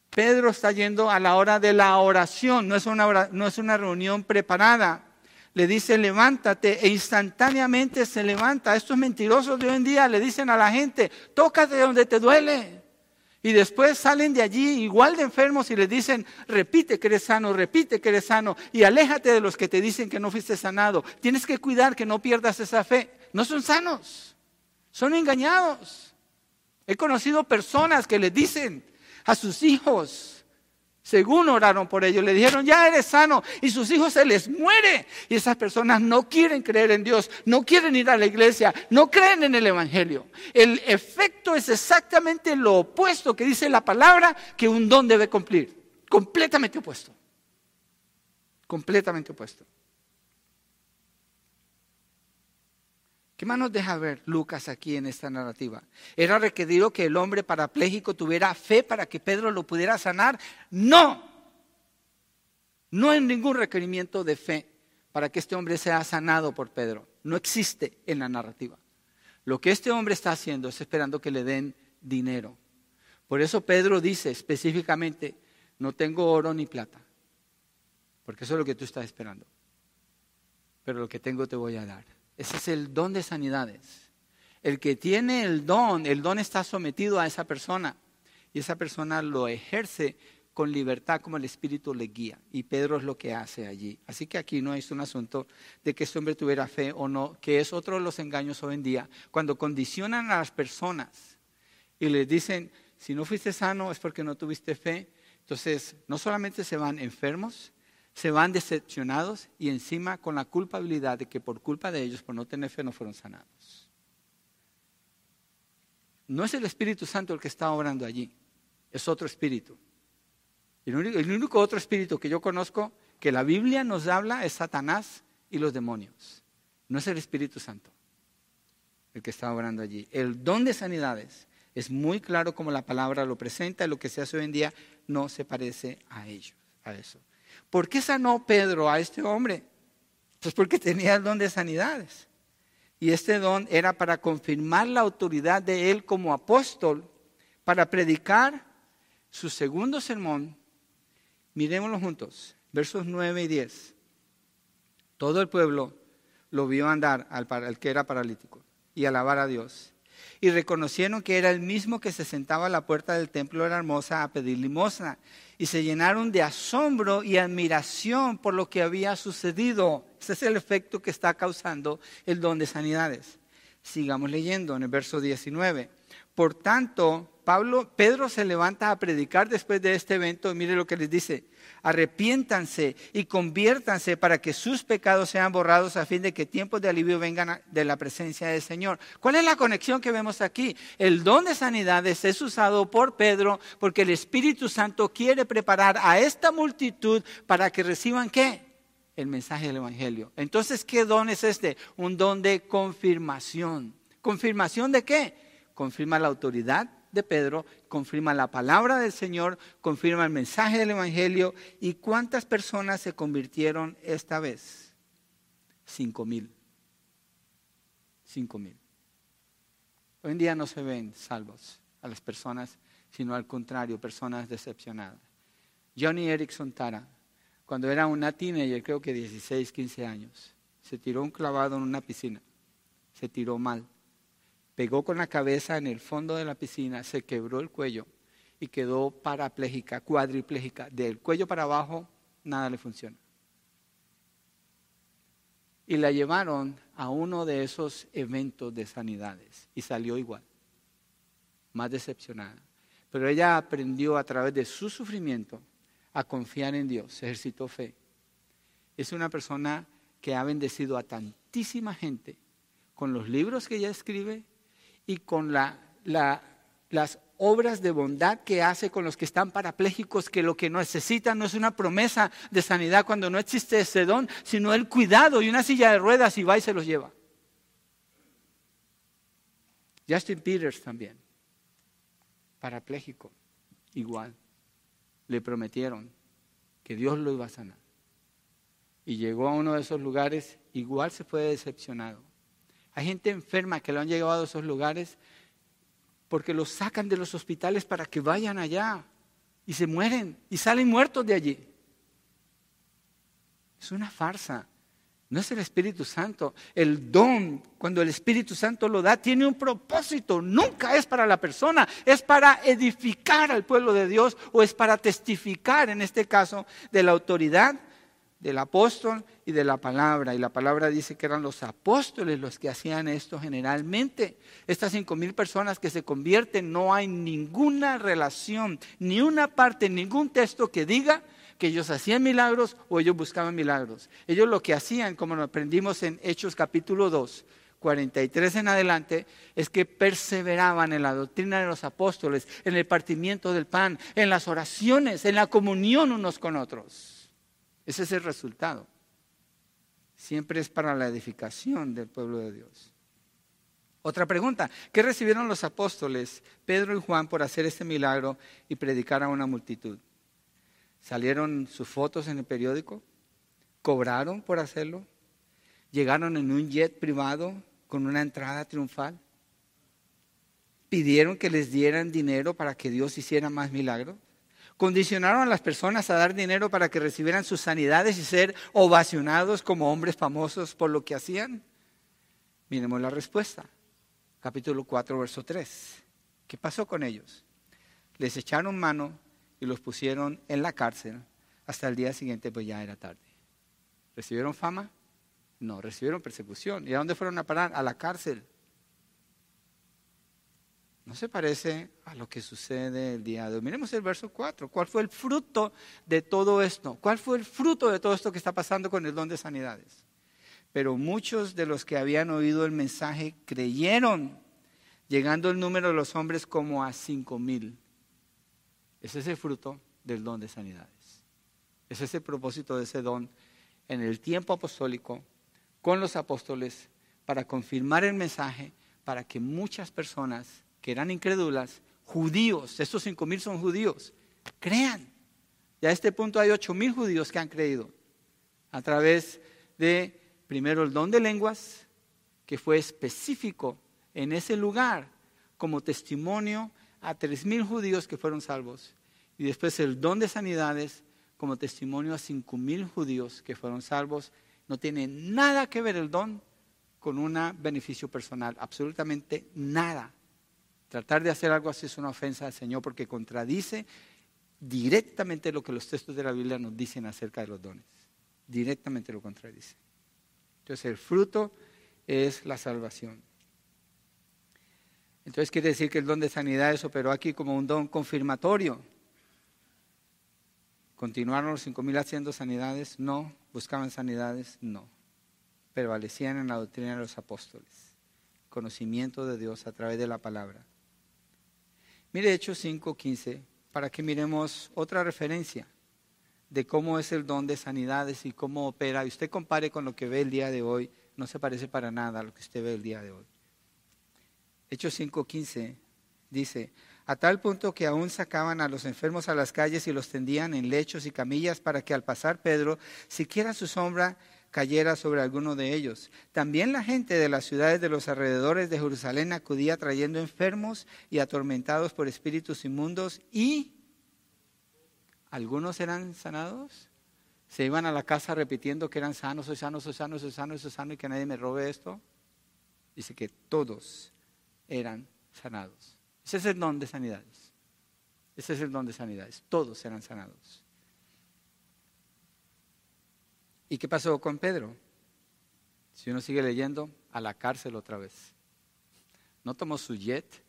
A: Pedro está yendo a la hora de la oración, no es una, no es una reunión preparada. Le dice, levántate, e instantáneamente se levanta. Estos mentirosos de hoy en día le dicen a la gente, tócate donde te duele. Y después salen de allí igual de enfermos y le dicen, repite que eres sano, repite que eres sano y aléjate de los que te dicen que no fuiste sanado. Tienes que cuidar que no pierdas esa fe. No son sanos, son engañados. He conocido personas que le dicen a sus hijos, según oraron por ellos, le dijeron, ya eres sano, y sus hijos se les muere. Y esas personas no quieren creer en Dios, no quieren ir a la iglesia, no creen en el Evangelio. El efecto es exactamente lo opuesto que dice la palabra que un don debe cumplir. Completamente opuesto. Completamente opuesto. ¿Qué más nos deja ver Lucas aquí en esta narrativa? ¿Era requerido que el hombre parapléjico tuviera fe para que Pedro lo pudiera sanar? No. No hay ningún requerimiento de fe para que este hombre sea sanado por Pedro. No existe en la narrativa. Lo que este hombre está haciendo es esperando que le den dinero. Por eso Pedro dice específicamente, no tengo oro ni plata, porque eso es lo que tú estás esperando. Pero lo que tengo te voy a dar. Ese es el don de sanidades. El que tiene el don, el don está sometido a esa persona y esa persona lo ejerce con libertad como el Espíritu le guía. Y Pedro es lo que hace allí. Así que aquí no es un asunto de que este hombre tuviera fe o no, que es otro de los engaños hoy en día. Cuando condicionan a las personas y les dicen, si no fuiste sano es porque no tuviste fe, entonces no solamente se van enfermos, se van decepcionados y encima con la culpabilidad de que por culpa de ellos, por no tener fe, no fueron sanados. No es el Espíritu Santo el que está obrando allí, es otro espíritu. El único, otro espíritu que yo conozco que la Biblia nos habla es Satanás y los demonios. No es el Espíritu Santo el que está obrando allí. El don de sanidades es muy claro como la palabra lo presenta y lo que se hace hoy en día no se parece a ellos, a eso. ¿Por qué sanó Pedro a este hombre? Pues porque tenía el don de sanidades. Y este don era para confirmar la autoridad de él como apóstol, para predicar su segundo sermón. Miremoslo juntos, versos 9 y 10. Todo el pueblo lo vio andar al, que era paralítico y alabar a Dios. y reconocieron que era el mismo que se sentaba a la puerta del templo de la hermosa a pedir limosna. Y se llenaron de asombro y admiración por lo que había sucedido. Ese es el efecto que está causando el don de sanidades. Sigamos leyendo en el verso 19. Por tanto, Pablo, Pedro se levanta a predicar después de este evento. Mire lo que les dice. Arrepiéntanse y conviértanse para que sus pecados sean borrados a fin de que tiempos de alivio vengan de la presencia del Señor. ¿Cuál es la conexión que vemos aquí? El don de sanidades es usado por Pedro porque el Espíritu Santo quiere preparar a esta multitud para que reciban qué? El mensaje del Evangelio. Entonces, ¿qué don es este? Un don de confirmación. ¿Confirmación de qué? Confirma la autoridad de Pedro, confirma la palabra del Señor, confirma el mensaje del Evangelio. ¿Y cuántas personas se convirtieron esta vez? Cinco mil. Cinco mil. Hoy en día no se ven salvos a las personas, sino al contrario, personas decepcionadas. Johnny Erickson Tara, cuando era una teenager, creo que 16, 15 años, se tiró un clavado en una piscina. Se tiró mal pegó con la cabeza en el fondo de la piscina, se quebró el cuello y quedó parapléjica, cuadripléjica. Del cuello para abajo, nada le funciona. Y la llevaron a uno de esos eventos de sanidades y salió igual, más decepcionada. Pero ella aprendió a través de su sufrimiento a confiar en Dios, ejercitó fe. Es una persona que ha bendecido a tantísima gente con los libros que ella escribe y con las obras de bondad que hace con los que están parapléjicos, que lo que necesitan no es una promesa de sanidad cuando no existe ese don, sino el cuidado y una silla de ruedas y va y se los lleva. Justin Peters también, parapléjico, igual. Le prometieron que Dios lo iba a sanar. Y llegó a uno de esos lugares, igual se fue decepcionado. Hay gente enferma que lo han llevado a esos lugares porque los sacan de los hospitales para que vayan allá y se mueren y salen muertos de allí. Es una farsa. No es el Espíritu Santo. El don, cuando el Espíritu Santo lo da, tiene un propósito. Nunca es para la persona. Es para edificar al pueblo de Dios o es para testificar, en este caso, de la autoridad del apóstol y de la palabra. Y la palabra dice que eran los apóstoles los que hacían esto generalmente. Estas cinco mil personas que se convierten, no hay ninguna relación, ni una parte, ningún texto que diga que ellos hacían milagros o ellos buscaban milagros. Ellos lo que hacían, como lo aprendimos en Hechos capítulo 2, 43 en adelante, es que perseveraban en la doctrina de los apóstoles, en el partimiento del pan, en las oraciones, en la comunión unos con otros. Ese es el resultado. Siempre es para la edificación del pueblo de Dios. Otra pregunta, ¿qué recibieron los apóstoles Pedro y Juan por hacer este milagro y predicar a una multitud? ¿Salieron sus fotos en el periódico? ¿Cobraron por hacerlo? ¿Llegaron en un jet privado con una entrada triunfal? ¿Pidieron que les dieran dinero para que Dios hiciera más milagros? Condicionaron a las personas a dar dinero para que recibieran sus sanidades y ser ovacionados como hombres famosos por lo que hacían. Miremos la respuesta. Capítulo 4, verso 3. ¿Qué pasó con ellos? Les echaron mano y los pusieron en la cárcel. Hasta el día siguiente, pues ya era tarde. ¿Recibieron fama? No, recibieron persecución. ¿Y a dónde fueron a parar? A la cárcel. No se parece a lo que sucede el día de hoy. Miremos el verso 4. ¿Cuál fue el fruto de todo esto? ¿Cuál fue el fruto de todo esto que está pasando con el don de sanidades? Pero muchos de los que habían oído el mensaje creyeron, llegando el número de los hombres como a cinco mil. Ese es el fruto del don de sanidades. Ese es el propósito de ese don en el tiempo apostólico, con los apóstoles, para confirmar el mensaje, para que muchas personas que eran incrédulas, judíos, estos cinco mil son judíos, crean. Y a este punto hay ocho mil judíos que han creído a través de, primero, el don de lenguas, que fue específico en ese lugar como testimonio a tres mil judíos que fueron salvos. Y después el don de sanidades como testimonio a cinco mil judíos que fueron salvos. No tiene nada que ver el don con un beneficio personal, absolutamente nada Tratar de hacer algo así es una ofensa al Señor porque contradice directamente lo que los textos de la Biblia nos dicen acerca de los dones. Directamente lo contradice. Entonces el fruto es la salvación. Entonces quiere decir que el don de sanidad se operó aquí como un don confirmatorio. ¿Continuaron los cinco mil haciendo sanidades? No. ¿Buscaban sanidades? No. Prevalecían en la doctrina de los apóstoles. Conocimiento de Dios a través de la palabra. Mire Hechos 5.15 para que miremos otra referencia de cómo es el don de sanidades y cómo opera. Y usted compare con lo que ve el día de hoy, no se parece para nada a lo que usted ve el día de hoy. Hechos 5.15 dice, a tal punto que aún sacaban a los enfermos a las calles y los tendían en lechos y camillas para que al pasar Pedro, siquiera su sombra cayera sobre alguno de ellos. También la gente de las ciudades de los alrededores de Jerusalén acudía trayendo enfermos y atormentados por espíritus inmundos y algunos eran sanados. Se iban a la casa repitiendo que eran sanos, soy sano, soy sano, soy sano, soy sano y que nadie me robe esto. Dice que todos eran sanados. Ese es el don de sanidades. Ese es el don de sanidades. Todos eran sanados. ¿Y qué pasó con Pedro? Si uno sigue leyendo, a la cárcel otra vez. No tomó su jet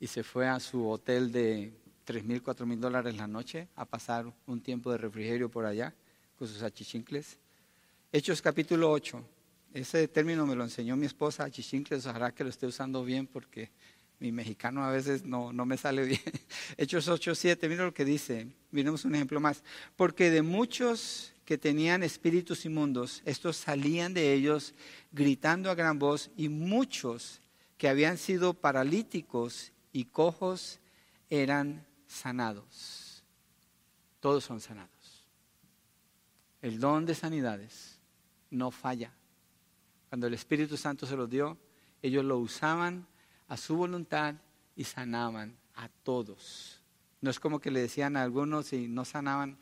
A: y se fue a su hotel de tres mil, cuatro mil dólares la noche a pasar un tiempo de refrigerio por allá con sus achichincles. Hechos capítulo 8. Ese término me lo enseñó mi esposa, achichincles, ojalá que lo esté usando bien porque mi mexicano a veces no, no me sale bien. Hechos 8, 7, mira lo que dice. Miremos un ejemplo más. Porque de muchos que tenían espíritus inmundos, estos salían de ellos gritando a gran voz y muchos que habían sido paralíticos y cojos eran sanados. Todos son sanados. El don de sanidades no falla. Cuando el Espíritu Santo se los dio, ellos lo usaban a su voluntad y sanaban a todos. No es como que le decían a algunos y no sanaban,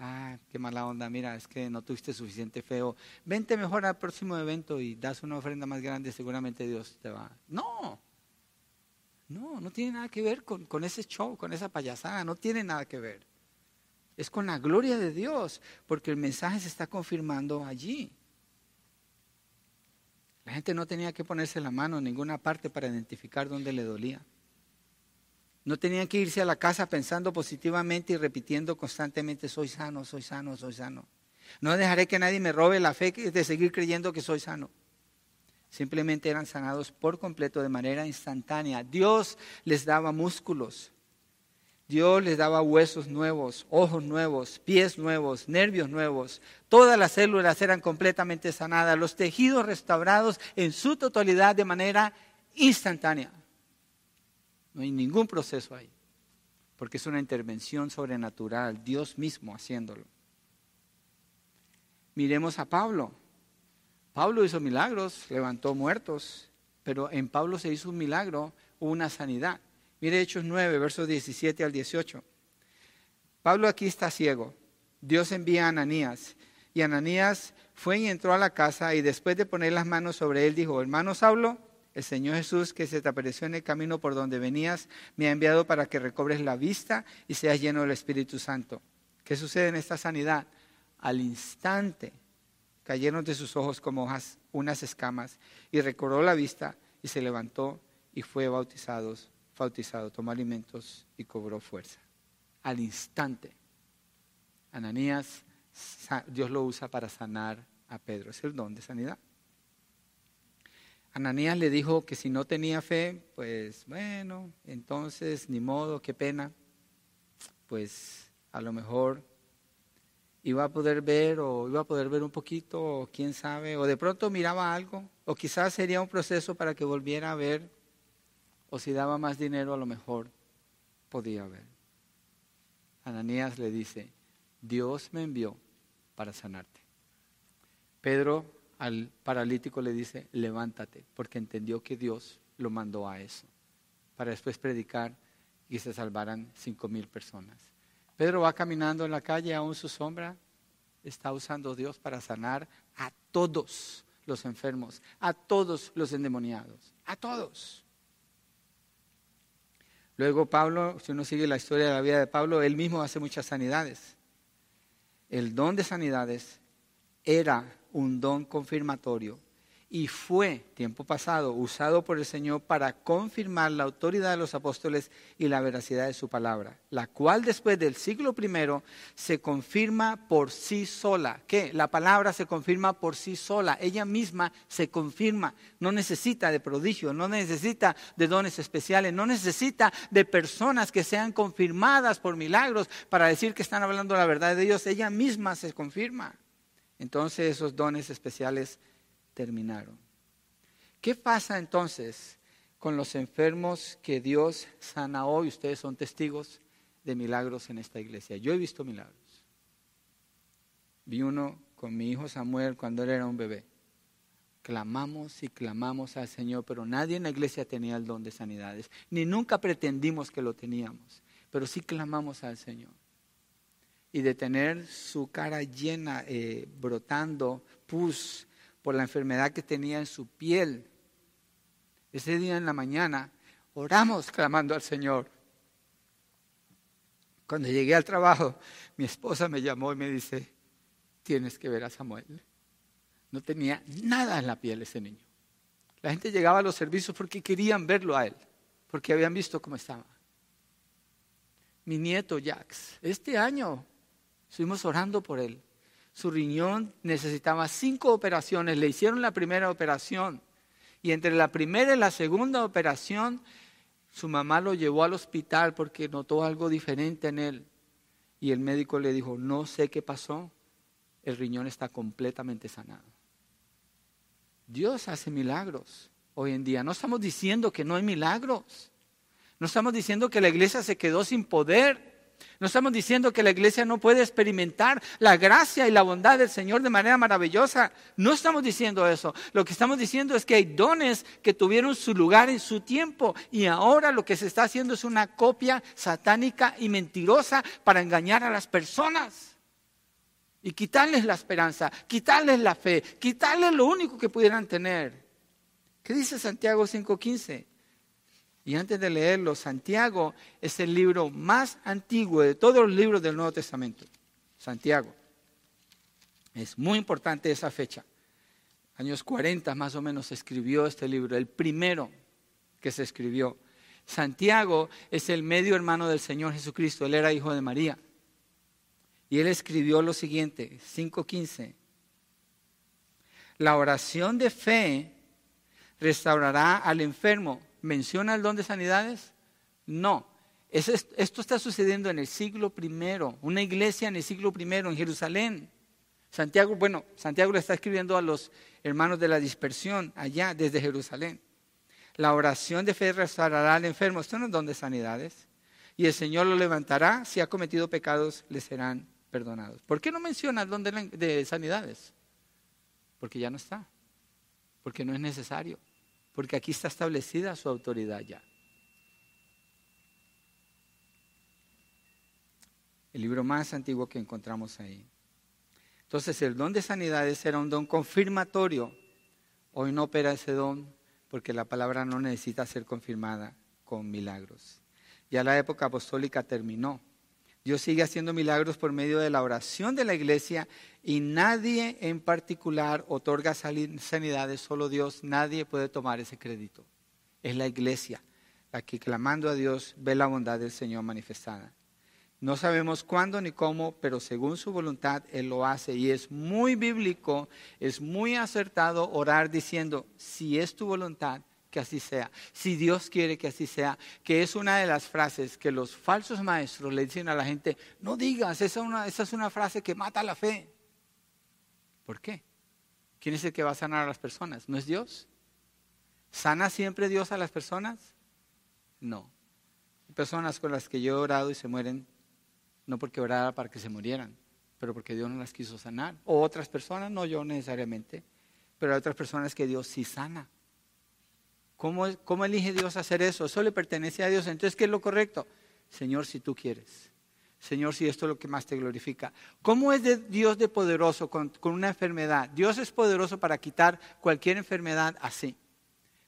A: ah, qué mala onda, mira, es que no tuviste suficiente feo, vente mejor al próximo evento y das una ofrenda más grande, seguramente Dios te va. No, no, no tiene nada que ver con, con ese show, con esa payasada, no tiene nada que ver. Es con la gloria de Dios, porque el mensaje se está confirmando allí. La gente no tenía que ponerse la mano en ninguna parte para identificar dónde le dolía. No tenían que irse a la casa pensando positivamente y repitiendo constantemente, soy sano, soy sano, soy sano. No dejaré que nadie me robe la fe de seguir creyendo que soy sano. Simplemente eran sanados por completo de manera instantánea. Dios les daba músculos. Dios les daba huesos nuevos, ojos nuevos, pies nuevos, nervios nuevos. Todas las células eran completamente sanadas, los tejidos restaurados en su totalidad de manera instantánea. No hay ningún proceso ahí, porque es una intervención sobrenatural, Dios mismo haciéndolo. Miremos a Pablo. Pablo hizo milagros, levantó muertos, pero en Pablo se hizo un milagro, una sanidad. Mire Hechos 9, versos 17 al 18. Pablo aquí está ciego. Dios envía a Ananías. Y Ananías fue y entró a la casa y después de poner las manos sobre él dijo, hermano Saulo, el Señor Jesús que se te apareció en el camino por donde venías, me ha enviado para que recobres la vista y seas lleno del Espíritu Santo. ¿Qué sucede en esta sanidad? Al instante cayeron de sus ojos como hojas unas escamas y recobró la vista y se levantó y fue bautizado, bautizado, tomó alimentos y cobró fuerza. Al instante. Ananías, Dios lo usa para sanar a Pedro. Es el don de sanidad. Ananías le dijo que si no tenía fe, pues bueno, entonces ni modo, qué pena. Pues a lo mejor iba a poder ver o iba a poder ver un poquito, o quién sabe, o de pronto miraba algo, o quizás sería un proceso para que volviera a ver, o si daba más dinero a lo mejor podía ver. Ananías le dice, Dios me envió para sanarte. Pedro al paralítico le dice, levántate, porque entendió que Dios lo mandó a eso, para después predicar y se salvaran cinco mil personas. Pedro va caminando en la calle, aún su sombra está usando Dios para sanar a todos los enfermos, a todos los endemoniados, a todos. Luego Pablo, si uno sigue la historia de la vida de Pablo, él mismo hace muchas sanidades. El don de sanidades era un don confirmatorio y fue, tiempo pasado, usado por el Señor para confirmar la autoridad de los apóstoles y la veracidad de su palabra, la cual después del siglo primero se confirma por sí sola. ¿Qué? La palabra se confirma por sí sola, ella misma se confirma, no necesita de prodigio, no necesita de dones especiales, no necesita de personas que sean confirmadas por milagros para decir que están hablando la verdad de Dios, ella misma se confirma. Entonces esos dones especiales terminaron. ¿Qué pasa entonces con los enfermos que Dios sana hoy? Ustedes son testigos de milagros en esta iglesia. Yo he visto milagros. Vi uno con mi hijo Samuel cuando él era un bebé. Clamamos y clamamos al Señor, pero nadie en la iglesia tenía el don de sanidades, ni nunca pretendimos que lo teníamos, pero sí clamamos al Señor. Y de tener su cara llena, eh, brotando pus por la enfermedad que tenía en su piel. Ese día en la mañana oramos clamando al Señor. Cuando llegué al trabajo, mi esposa me llamó y me dice, tienes que ver a Samuel. No tenía nada en la piel ese niño. La gente llegaba a los servicios porque querían verlo a él, porque habían visto cómo estaba. Mi nieto Jax, este año estuvimos orando por él. Su riñón necesitaba cinco operaciones, le hicieron la primera operación. Y entre la primera y la segunda operación su mamá lo llevó al hospital porque notó algo diferente en él. Y el médico le dijo, no sé qué pasó, el riñón está completamente sanado. Dios hace milagros hoy en día, no estamos diciendo que no hay milagros, no estamos diciendo que la iglesia se quedó sin poder. No estamos diciendo que la iglesia no puede experimentar la gracia y la bondad del Señor de manera maravillosa. No estamos diciendo eso. Lo que estamos diciendo es que hay dones que tuvieron su lugar en su tiempo y ahora lo que se está haciendo es una copia satánica y mentirosa para engañar a las personas y quitarles la esperanza, quitarles la fe, quitarles lo único que pudieran tener. ¿Qué dice Santiago 5:15? Y antes de leerlo, Santiago es el libro más antiguo de todos los libros del Nuevo Testamento. Santiago. Es muy importante esa fecha. Años 40 más o menos se escribió este libro, el primero que se escribió. Santiago es el medio hermano del Señor Jesucristo, él era hijo de María. Y él escribió lo siguiente, 5.15. La oración de fe restaurará al enfermo ¿Menciona el don de sanidades? No. esto está sucediendo en el siglo primero, una iglesia en el siglo primero en Jerusalén. Santiago, bueno, Santiago le está escribiendo a los hermanos de la dispersión allá desde Jerusalén. La oración de fe restaurará al enfermo. Esto no es don de sanidades. Y el Señor lo levantará. Si ha cometido pecados, le serán perdonados. ¿Por qué no menciona el don de sanidades? Porque ya no está. Porque no es necesario porque aquí está establecida su autoridad ya. El libro más antiguo que encontramos ahí. Entonces el don de sanidades era un don confirmatorio. Hoy no opera ese don porque la palabra no necesita ser confirmada con milagros. Ya la época apostólica terminó. Dios sigue haciendo milagros por medio de la oración de la iglesia y nadie en particular otorga sanidades, solo Dios, nadie puede tomar ese crédito. Es la iglesia la que clamando a Dios ve la bondad del Señor manifestada. No sabemos cuándo ni cómo, pero según su voluntad Él lo hace. Y es muy bíblico, es muy acertado orar diciendo, si es tu voluntad, que así sea. Si Dios quiere que así sea, que es una de las frases que los falsos maestros le dicen a la gente, no digas, esa, esa es una frase que mata la fe. ¿Por qué? ¿Quién es el que va a sanar a las personas? ¿No es Dios? ¿Sana siempre Dios a las personas? No. Hay personas con las que yo he orado y se mueren, no porque orara para que se murieran, pero porque Dios no las quiso sanar. O otras personas, no yo necesariamente, pero hay otras personas que Dios sí sana. ¿Cómo, ¿Cómo, elige Dios hacer eso? Eso le pertenece a Dios. Entonces, ¿qué es lo correcto? Señor, si tú quieres. Señor, si esto es lo que más te glorifica. ¿Cómo es de Dios de poderoso con, con una enfermedad? Dios es poderoso para quitar cualquier enfermedad así.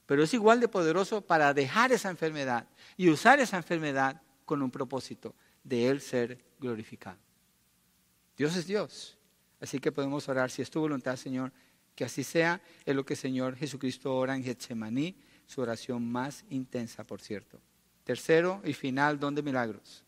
A: pero es igual de poderoso para dejar esa enfermedad y usar esa enfermedad con un propósito de Él ser glorificado. Dios es Dios, así que podemos orar, si es tu voluntad, Señor, que así sea, es lo que Señor Jesucristo ora en Getsemaní, su oración más intensa, por cierto. Tercero y final, don de milagros.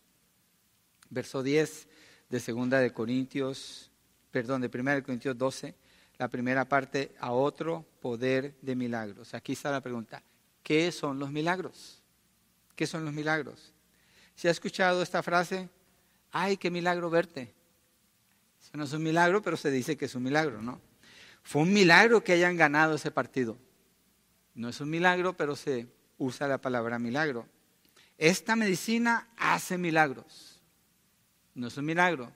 A: Verso 10 de segunda de Corintios, perdón, de primera de Corintios 12, la primera parte, a otro poder de milagros. Aquí está la pregunta, ¿qué son los milagros? ¿Qué son los milagros? ¿Se ha escuchado esta frase? ¡Ay, qué milagro verte! Eso no es un milagro, pero se dice que es un milagro, ¿no? Fue un milagro que hayan ganado ese partido. No es un milagro, pero se usa la palabra milagro. Esta medicina hace milagros. No es un milagro,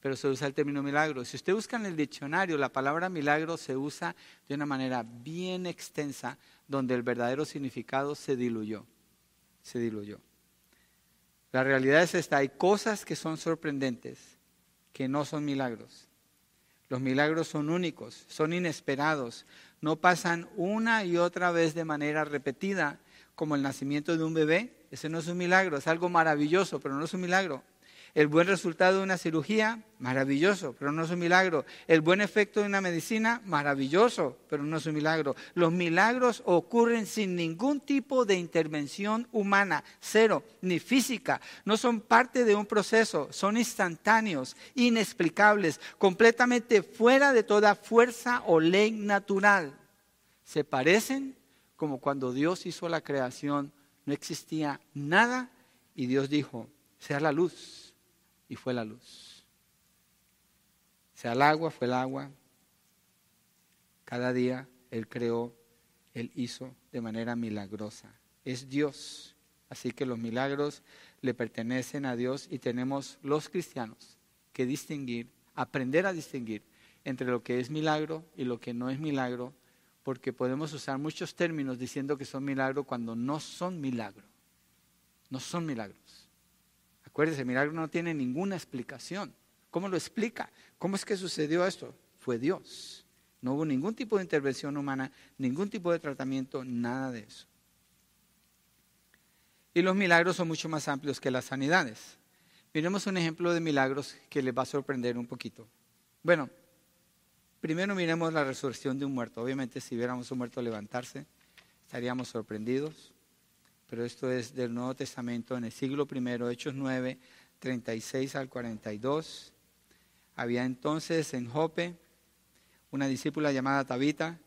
A: pero se usa el término milagro. Si usted busca en el diccionario, la palabra milagro se usa de una manera bien extensa, donde el verdadero significado se diluyó. Se diluyó. La realidad es esta, hay cosas que son sorprendentes, que no son milagros. Los milagros son únicos, son inesperados, no pasan una y otra vez de manera repetida, como el nacimiento de un bebé. Ese no es un milagro, es algo maravilloso, pero no es un milagro. El buen resultado de una cirugía, maravilloso, pero no es un milagro. El buen efecto de una medicina, maravilloso, pero no es un milagro. Los milagros ocurren sin ningún tipo de intervención humana, cero, ni física. No son parte de un proceso, son instantáneos, inexplicables, completamente fuera de toda fuerza o ley natural. Se parecen como cuando Dios hizo la creación, no existía nada y Dios dijo, sea la luz y fue la luz. Sea el agua, fue el agua. Cada día Él creó, Él hizo de manera milagrosa. Es Dios. Así que los milagros le pertenecen a Dios y tenemos los cristianos que distinguir, aprender a distinguir entre lo que es milagro y lo que no es milagro, porque podemos usar muchos términos diciendo que son milagro cuando no son milagro. No son milagros. Acuérdese, el milagro no tiene ninguna explicación. ¿Cómo lo explica? ¿Cómo es que sucedió esto? Fue Dios. No hubo ningún tipo de intervención humana, ningún tipo de tratamiento, nada de eso. Y los milagros son mucho más amplios que las sanidades. Miremos un ejemplo de milagros que les va a sorprender un poquito. Bueno, primero miremos la resurrección de un muerto. Obviamente si viéramos un muerto levantarse, estaríamos sorprendidos pero esto es del Nuevo Testamento en el siglo I, Hechos 9, 36 al 42. Había entonces en Jope una discípula llamada Tabita,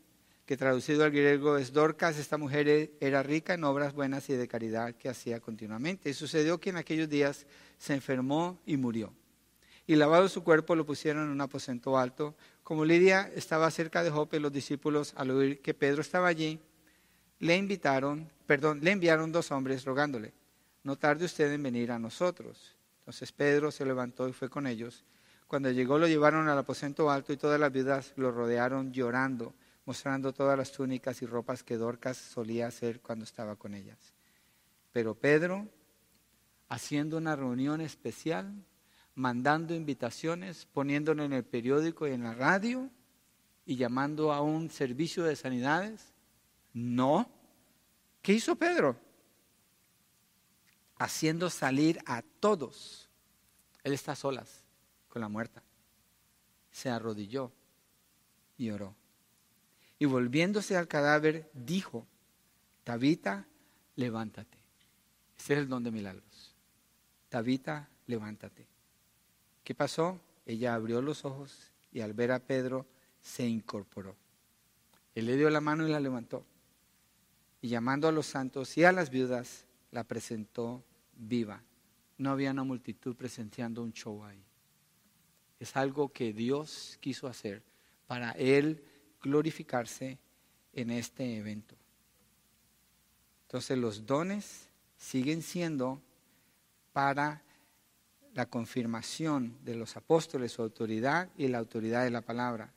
A: que traducido al griego es Dorcas. Esta mujer era rica en obras buenas y de caridad que hacía continuamente. Y sucedió que en aquellos días se enfermó y murió. Y lavado su cuerpo lo pusieron en un aposento alto. Como Lidia estaba cerca de Jope, los discípulos, al oír que Pedro estaba allí, le invitaron, perdón, le enviaron dos hombres rogándole, no tarde usted en venir a nosotros. Entonces Pedro se levantó y fue con ellos. Cuando llegó lo llevaron al aposento alto y todas las viudas lo rodearon llorando, mostrando todas las túnicas y ropas que Dorcas solía hacer cuando estaba con ellas. Pero Pedro, haciendo una reunión especial, mandando invitaciones, poniéndolo en el periódico y en la radio y llamando a un servicio de sanidades, no. ¿Qué hizo Pedro? Haciendo salir a todos. Él está a solas con la muerta. Se arrodilló y oró. Y volviéndose al cadáver, dijo, Tabita, levántate. Ese es el don de milagros. Tabita, levántate. ¿Qué pasó? Ella abrió los ojos y al ver a Pedro se incorporó. Él le dio la mano y la levantó y llamando a los santos y a las viudas, la presentó viva. No había una multitud presenciando un show ahí. Es algo que Dios quiso hacer para Él glorificarse en este evento. Entonces los dones siguen siendo para la confirmación de los apóstoles, su autoridad y la autoridad de la palabra.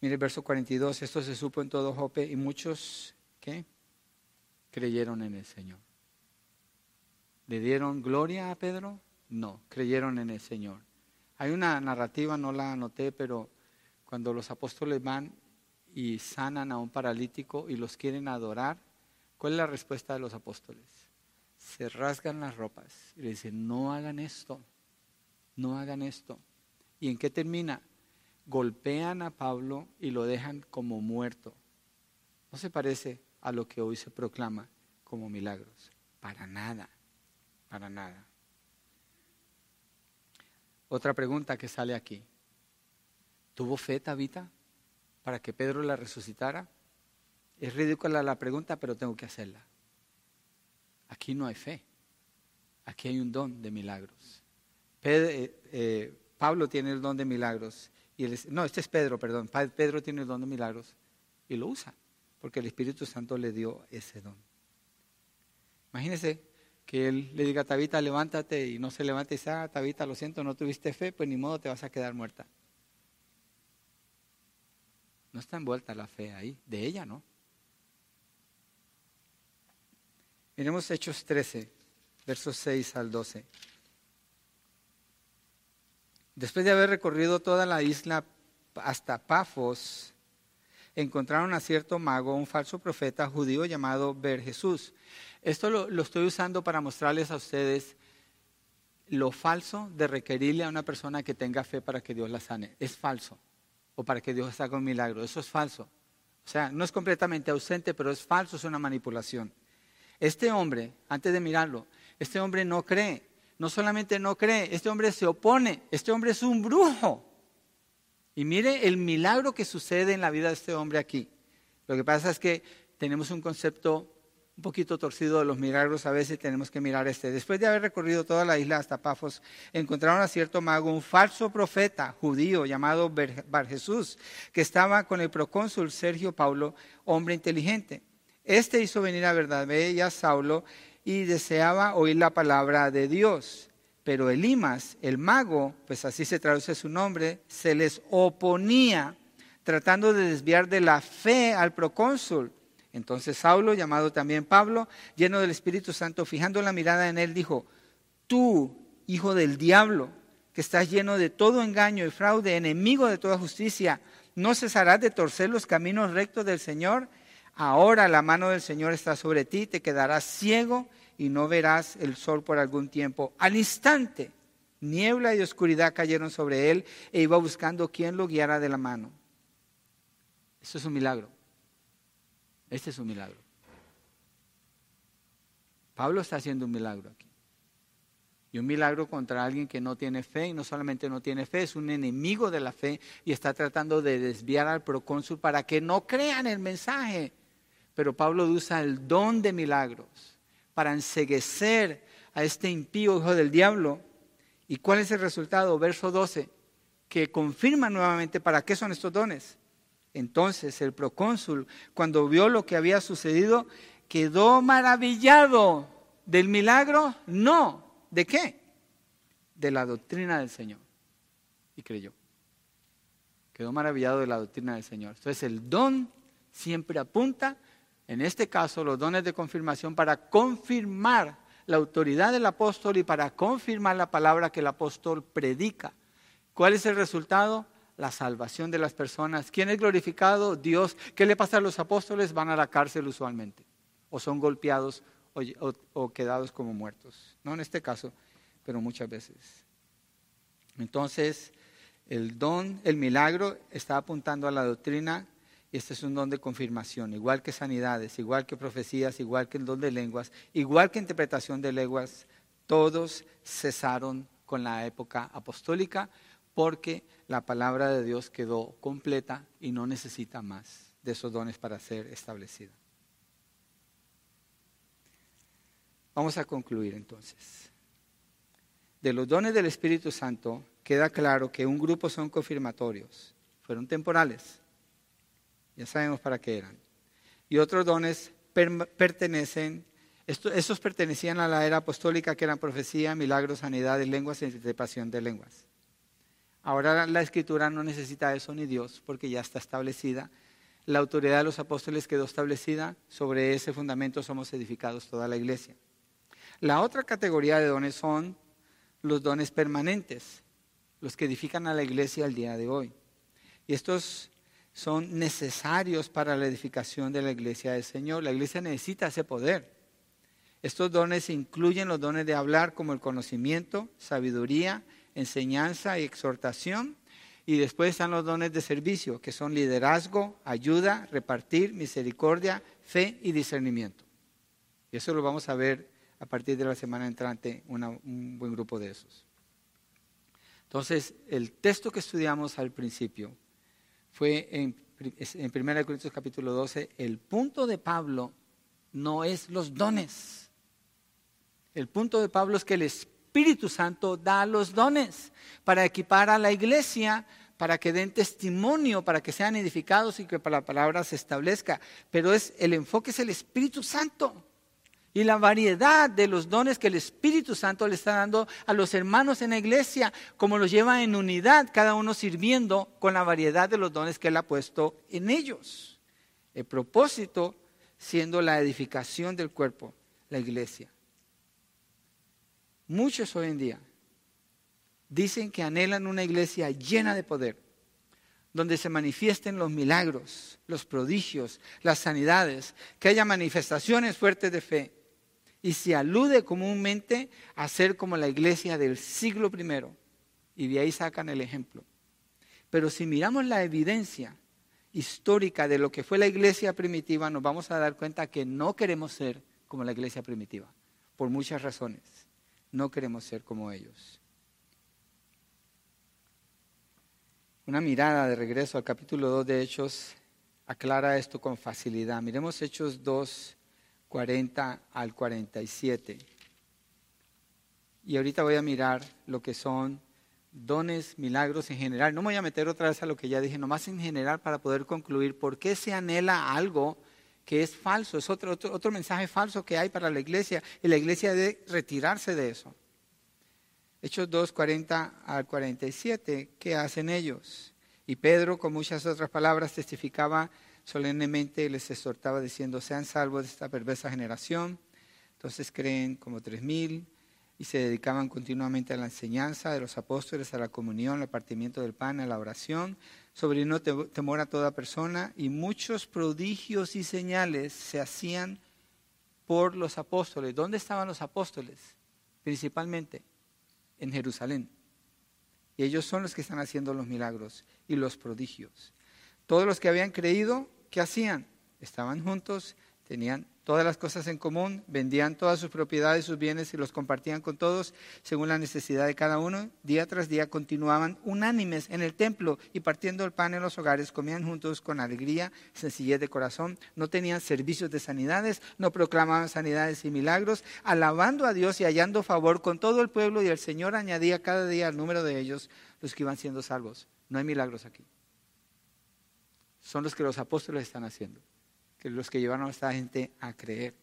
A: Mire el verso 42, esto se supo en todo Jope y muchos ¿qué? creyeron en el Señor. ¿Le dieron gloria a Pedro? No, creyeron en el Señor. Hay una narrativa, no la anoté, pero cuando los apóstoles van y sanan a un paralítico y los quieren adorar, ¿cuál es la respuesta de los apóstoles? Se rasgan las ropas y le dicen, no hagan esto, no hagan esto. ¿Y en qué termina? Golpean a Pablo y lo dejan como muerto. No se parece a lo que hoy se proclama como milagros. Para nada, para nada. Otra pregunta que sale aquí. ¿Tuvo fe Tabita para que Pedro la resucitara? Es ridícula la pregunta, pero tengo que hacerla. Aquí no hay fe. Aquí hay un don de milagros. Eh, eh, Pablo tiene el don de milagros. No, este es Pedro, perdón. Pedro tiene el don de milagros y lo usa, porque el Espíritu Santo le dio ese don. Imagínese que él le diga a Tabita, levántate y no se levanta y dice, ah, Tabita, lo siento, no tuviste fe, pues ni modo te vas a quedar muerta. No está envuelta la fe ahí, de ella no. Miremos Hechos 13, versos 6 al 12. Después de haber recorrido toda la isla hasta Pafos, encontraron a cierto mago, un falso profeta judío llamado Ber Jesús. Esto lo, lo, estoy usando para mostrarles a ustedes lo falso de requerirle a una persona que tenga fe para que Dios la sane. Es falso. O para que Dios haga un milagro. Eso es falso. O sea, no es completamente ausente, pero es falso, es una manipulación. Este hombre, antes de mirarlo, este hombre no cree. No solamente no cree, este hombre se opone. Este hombre es un brujo. Y mire el milagro que sucede en la vida de este hombre aquí. Lo que pasa es que tenemos un concepto un poquito torcido de los milagros, a veces tenemos que mirar este. Después de haber recorrido toda la isla hasta Pafos, encontraron a cierto mago, un falso profeta judío llamado Bar Jesús, que estaba con el procónsul Sergio Paulo, hombre inteligente. Este hizo venir a verdad y a Saulo y deseaba oír la palabra de Dios. Pero Elimas, el mago, pues así se traduce su nombre, se les oponía, tratando de desviar de la fe al procónsul. Entonces Saulo, llamado también Pablo, lleno del Espíritu Santo, fijando la mirada en él, dijo, tú, hijo del diablo, que estás lleno de todo engaño y fraude, enemigo de toda justicia, ¿no cesarás de torcer los caminos rectos del Señor? Ahora la mano del Señor está sobre ti, te quedarás ciego y no verás el sol por algún tiempo. Al instante, niebla y oscuridad cayeron sobre él e iba buscando quien lo guiara de la mano. Eso es un milagro. Este es un milagro. Pablo está haciendo un milagro aquí. Y un milagro contra alguien que no tiene fe, y no solamente no tiene fe, es un enemigo de la fe y está tratando de desviar al procónsul para que no crean el mensaje. Pero Pablo usa el don de milagros para enseguecer a este impío hijo del diablo. ¿Y cuál es el resultado? Verso 12, que confirma nuevamente para qué son estos dones. Entonces el procónsul, cuando vio lo que había sucedido, quedó maravillado del milagro. No, ¿de qué? De la doctrina del Señor. Y creyó. Quedó maravillado de la doctrina del Señor. Entonces el don siempre apunta en este caso los dones de confirmación para confirmar la autoridad del apóstol y para confirmar la palabra que el apóstol predica. ¿Cuál es el resultado? La salvación de las personas. ¿Quién es glorificado? Dios. ¿Qué le pasa a los apóstoles? Van a la cárcel usualmente. O son golpeados o, o quedados como muertos. No en este caso, pero muchas veces. Entonces, el don, el milagro está apuntando a la doctrina este es un don de confirmación, igual que sanidades, igual que profecías, igual que el don de lenguas, igual que interpretación de lenguas, todos cesaron con la época apostólica porque la palabra de Dios quedó completa y no necesita más de esos dones para ser establecida. Vamos a concluir entonces. De los dones del Espíritu Santo queda claro que un grupo son confirmatorios, fueron temporales ya sabemos para qué eran. Y otros dones pertenecen, esos pertenecían a la era apostólica que eran profecía, milagros, sanidades, lenguas e interpretación de lenguas. Ahora la escritura no necesita eso ni Dios porque ya está establecida. La autoridad de los apóstoles quedó establecida, sobre ese fundamento somos edificados toda la iglesia. La otra categoría de dones son los dones permanentes, los que edifican a la iglesia al día de hoy Y estos son necesarios para la edificación de la iglesia del Señor. La iglesia necesita ese poder. Estos dones incluyen los dones de hablar como el conocimiento, sabiduría, enseñanza y exhortación. Y después están los dones de servicio, que son liderazgo, ayuda, repartir, misericordia, fe y discernimiento. Y eso lo vamos a ver a partir de la semana entrante, un buen grupo de esos. Entonces, el texto que estudiamos al principio fue en, en 1 Corintios capítulo 12, el punto de Pablo no es los dones. El punto de Pablo es que el Espíritu Santo da los dones para equipar a la iglesia, para que den testimonio, para que sean edificados y que la palabra se establezca. Pero es el enfoque es el Espíritu Santo y la variedad de los dones que el Espíritu Santo le está dando a los hermanos en la iglesia, como los lleva en unidad, cada uno sirviendo con la variedad de los dones que Él ha puesto en ellos. El propósito siendo la edificación del cuerpo, la iglesia. Muchos hoy en día dicen que anhelan una iglesia llena de poder, donde se manifiesten los milagros, los prodigios, las sanidades, que haya manifestaciones fuertes de fe, y se alude comúnmente a ser como la iglesia del siglo I. Y de ahí sacan el ejemplo. Pero si miramos la evidencia histórica de lo que fue la iglesia primitiva, nos vamos a dar cuenta que no queremos ser como la iglesia primitiva, por muchas razones. No queremos ser como ellos. Una mirada de regreso al capítulo 2 de Hechos aclara esto con facilidad. Miremos Hechos 2, 40 al 47. Y ahorita voy a mirar lo que son dones, milagros en general. No me voy a meter otra vez a lo que ya dije, nomás en general para poder concluir por qué se anhela algo que es falso. Es otro, otro, otro mensaje falso que hay para la iglesia y la iglesia debe retirarse de eso. Hechos 2, 40 al 47, ¿qué hacen ellos? Y Pedro, con muchas otras palabras, testificaba solemnemente les exhortaba diciendo, sean salvos de esta perversa generación. Entonces creen como tres mil y se dedicaban continuamente a la enseñanza de los apóstoles, a la comunión, al partimiento del pan, a la oración. Sobrino temor a toda persona y muchos prodigios y señales se hacían por los apóstoles. ¿Dónde estaban los apóstoles? Principalmente en Jerusalén. Y ellos son los que están haciendo los milagros y los prodigios. Todos los que habían creído ¿qué hacían? Estaban juntos, tenían todas las cosas en común, vendían todas sus propiedades, sus bienes y los compartían con todos según la necesidad de cada uno. Día tras día continuaban unánimes en el templo y partiendo el pan en los hogares, comían juntos con alegría, sencillez de corazón, no tenían servicios de sanidades, no proclamaban sanidades y milagros, alabando a Dios y hallando favor con todo el pueblo y el Señor añadía cada día al número de ellos los que iban siendo salvos. No hay milagros aquí son los que los apóstoles están haciendo, que los que llevaron a esta gente a creer.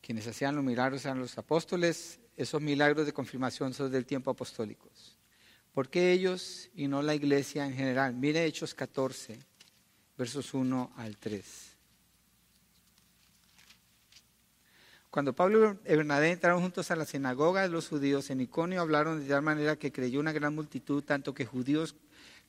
A: Quienes hacían los milagros eran los apóstoles, esos milagros de confirmación son del tiempo apostólicos. ¿Por qué ellos y no la iglesia en general? Mire Hechos 14, versos 1 al 3. Cuando Pablo y Bernabé entraron juntos a la sinagoga de los judíos en Iconio, hablaron de tal manera que creyó una gran multitud, tanto que judíos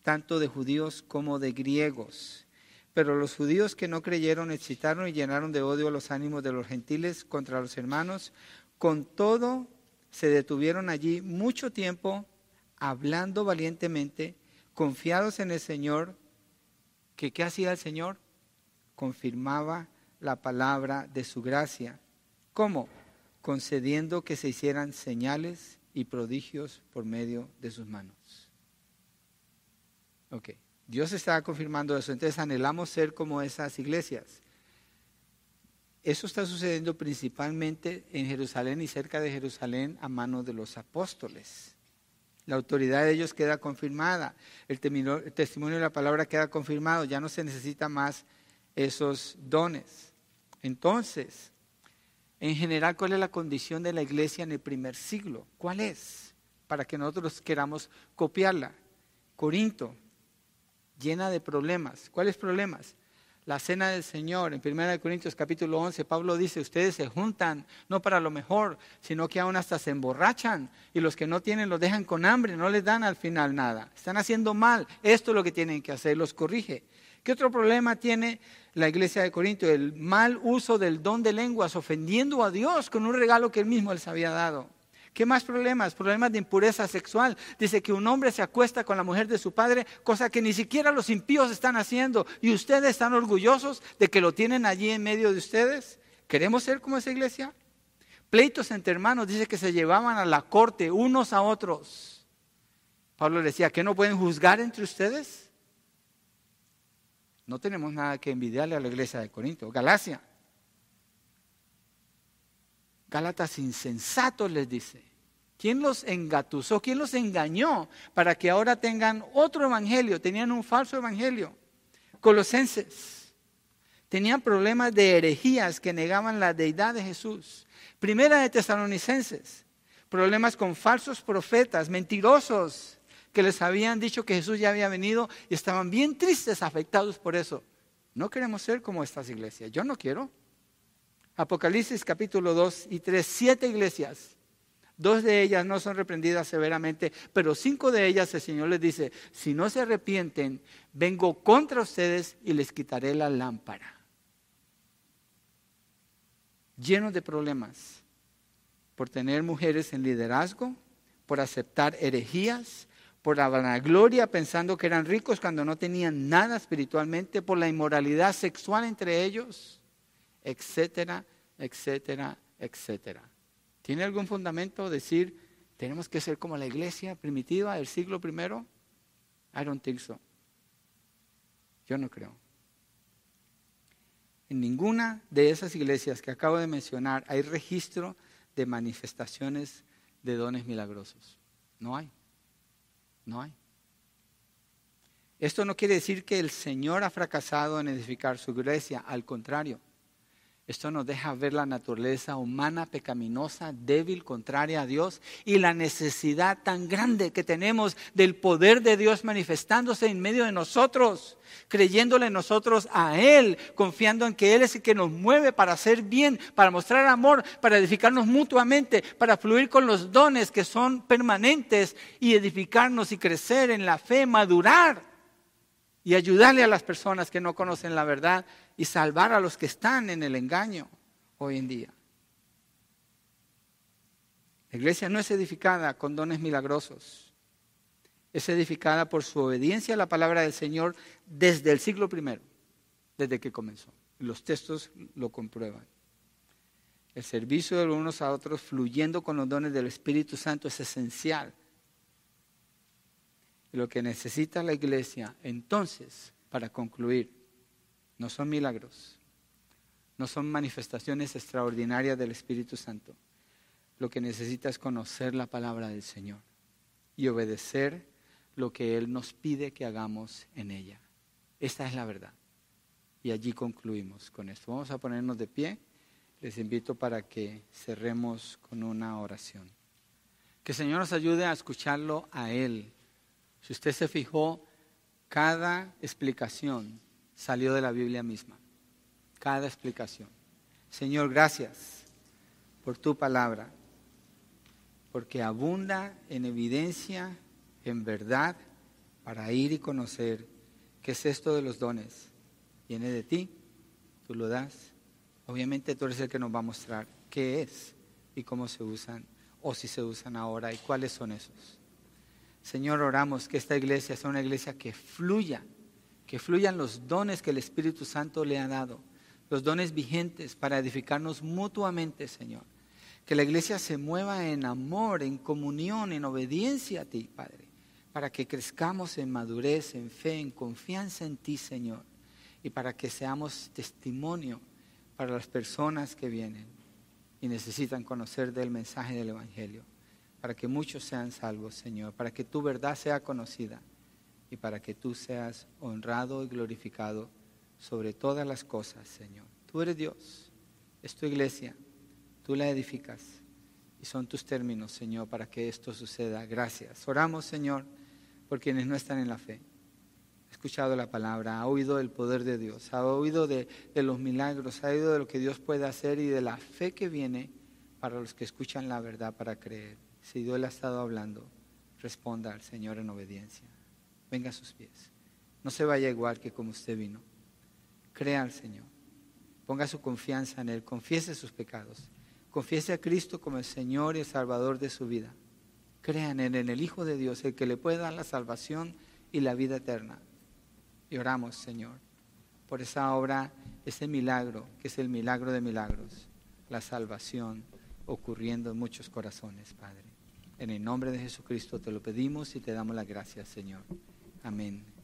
A: tanto de judíos como de griegos. Pero los judíos que no creyeron excitaron y llenaron de odio los ánimos de los gentiles contra los hermanos. Con todo, se detuvieron allí mucho tiempo hablando valientemente, confiados en el Señor, que ¿qué hacía el Señor? Confirmaba la palabra de su gracia. ¿Cómo? Concediendo que se hicieran señales y prodigios por medio de sus manos. Ok, Dios está confirmando eso, entonces anhelamos ser como esas iglesias. Eso está sucediendo principalmente en Jerusalén y cerca de Jerusalén a manos de los apóstoles. La autoridad de ellos queda confirmada, el, testimonio de la palabra queda confirmado, ya no se necesita más esos dones. Entonces, en general, ¿cuál es la condición de la iglesia en el primer siglo? ¿Cuál es? Para que nosotros queramos copiarla. Corinto, llena de problemas. ¿Cuáles problemas? la cena del Señor. En 1 Corintios capítulo 11, Pablo dice, ustedes se juntan no para lo mejor, sino que aún hasta se emborrachan y los que no tienen los dejan con hambre, no les dan al final nada. Están haciendo mal. Esto es lo que tienen que hacer, los corrige. ¿Qué otro problema tiene la iglesia de Corinto? El mal uso del don de lenguas, ofendiendo a Dios con un regalo que él mismo les había dado. ¿Qué más problemas? Problemas de impureza sexual. Dice que un hombre se acuesta con la mujer de su padre, cosa que ni siquiera los impíos están haciendo. Y ustedes están orgullosos de que lo tienen allí en medio de ustedes. ¿Queremos ser como esa iglesia? Pleitos entre hermanos, dice que se llevaban a la corte unos a otros. Pablo decía, ¿que no pueden juzgar entre ustedes? No tenemos nada que envidiarle a la iglesia de Corinto. Galacia. Gálatas insensatos les dice. ¿Quién los engatusó? ¿Quién los engañó para que ahora tengan otro evangelio? Tenían un falso evangelio. Colosenses. Tenían problemas de herejías que negaban la deidad de Jesús. Primera de Tesalonicenses. Problemas con falsos profetas, mentirosos, que les habían dicho que Jesús ya había venido y estaban bien tristes, afectados por eso. No queremos ser como estas iglesias. Yo no quiero. Apocalipsis capítulo 2 y 3, siete iglesias. Dos de ellas no son reprendidas severamente, pero cinco de ellas el Señor les dice, si no se arrepienten, vengo contra ustedes y les quitaré la lámpara. Llenos de problemas por tener mujeres en liderazgo, por aceptar herejías, por la vanagloria pensando que eran ricos cuando no tenían nada espiritualmente, por la inmoralidad sexual entre ellos etcétera, etcétera, etcétera. ¿Tiene algún fundamento decir tenemos que ser como la iglesia primitiva del siglo primero? I don't think so. Yo no creo. En ninguna de esas iglesias que acabo de mencionar hay registro de manifestaciones de dones milagrosos. No hay. No hay. Esto no quiere decir que el Señor ha fracasado en edificar su iglesia, al contrario. Esto nos deja ver la naturaleza humana, pecaminosa, débil, contraria a Dios y la necesidad tan grande que tenemos del poder de Dios manifestándose en medio de nosotros, creyéndole nosotros a Él, confiando en que Él es el que nos mueve para hacer bien, para mostrar amor, para edificarnos mutuamente, para fluir con los dones que son permanentes y edificarnos y crecer en la fe, madurar y ayudarle a las personas que no conocen la verdad y salvar a los que están en el engaño hoy en día. La iglesia no es edificada con dones milagrosos, es edificada por su obediencia a la palabra del Señor desde el siglo primero, desde que comenzó. Los textos lo comprueban. El servicio de unos a otros fluyendo con los dones del Espíritu Santo es esencial. Lo que necesita la iglesia entonces, para concluir, no son milagros, no son manifestaciones extraordinarias del Espíritu Santo. Lo que necesita es conocer la palabra del Señor y obedecer lo que Él nos pide que hagamos en ella. Esta es la verdad. Y allí concluimos con esto. Vamos a ponernos de pie. Les invito para que cerremos con una oración. Que el Señor nos ayude a escucharlo a Él. Si usted se fijó, cada explicación salió de la Biblia misma. Cada explicación. Señor, gracias por tu palabra, porque abunda en evidencia, en verdad, para ir y conocer qué es esto de los dones. Viene de ti, tú lo das. Obviamente tú eres el que nos va a mostrar qué es y cómo se usan, o si se usan ahora y cuáles son esos. Señor, oramos que esta iglesia sea una iglesia que fluya que fluyan los dones que el Espíritu Santo le ha dado, los dones vigentes para edificarnos mutuamente, Señor. Que la iglesia se mueva en amor, en comunión, en obediencia a ti, Padre, para que crezcamos en madurez, en fe, en confianza en ti, Señor, y para que seamos testimonio para las personas que vienen y necesitan conocer del mensaje del Evangelio, para que muchos sean salvos, Señor, para que tu verdad sea conocida y para que tú seas honrado y glorificado sobre todas las cosas, Señor. Tú eres Dios, es tu iglesia, tú la edificas y son tus términos, Señor, para que esto suceda. Gracias. Oramos, Señor, por quienes no están en la fe. escuchado la palabra, ha oído el poder de Dios, ha oído de, de, los milagros, ha oído de lo que Dios puede hacer y de la fe que viene para los que escuchan la verdad para creer. Si Dios le ha estado hablando, responda al Señor en obediencia. Venga a sus pies. No se vaya igual que como usted vino. Crea al Señor. Ponga su confianza en Él. Confiese sus pecados. Confiese a Cristo como el Señor y el Salvador de su vida. Crean en Él, en el Hijo de Dios, el que le puede dar la salvación y la vida eterna. Y oramos, Señor, por esa obra, ese milagro, que es el milagro de milagros, la salvación ocurriendo en muchos corazones, Padre. En el nombre de Jesucristo te lo pedimos y te damos las gracias, Señor. Amén.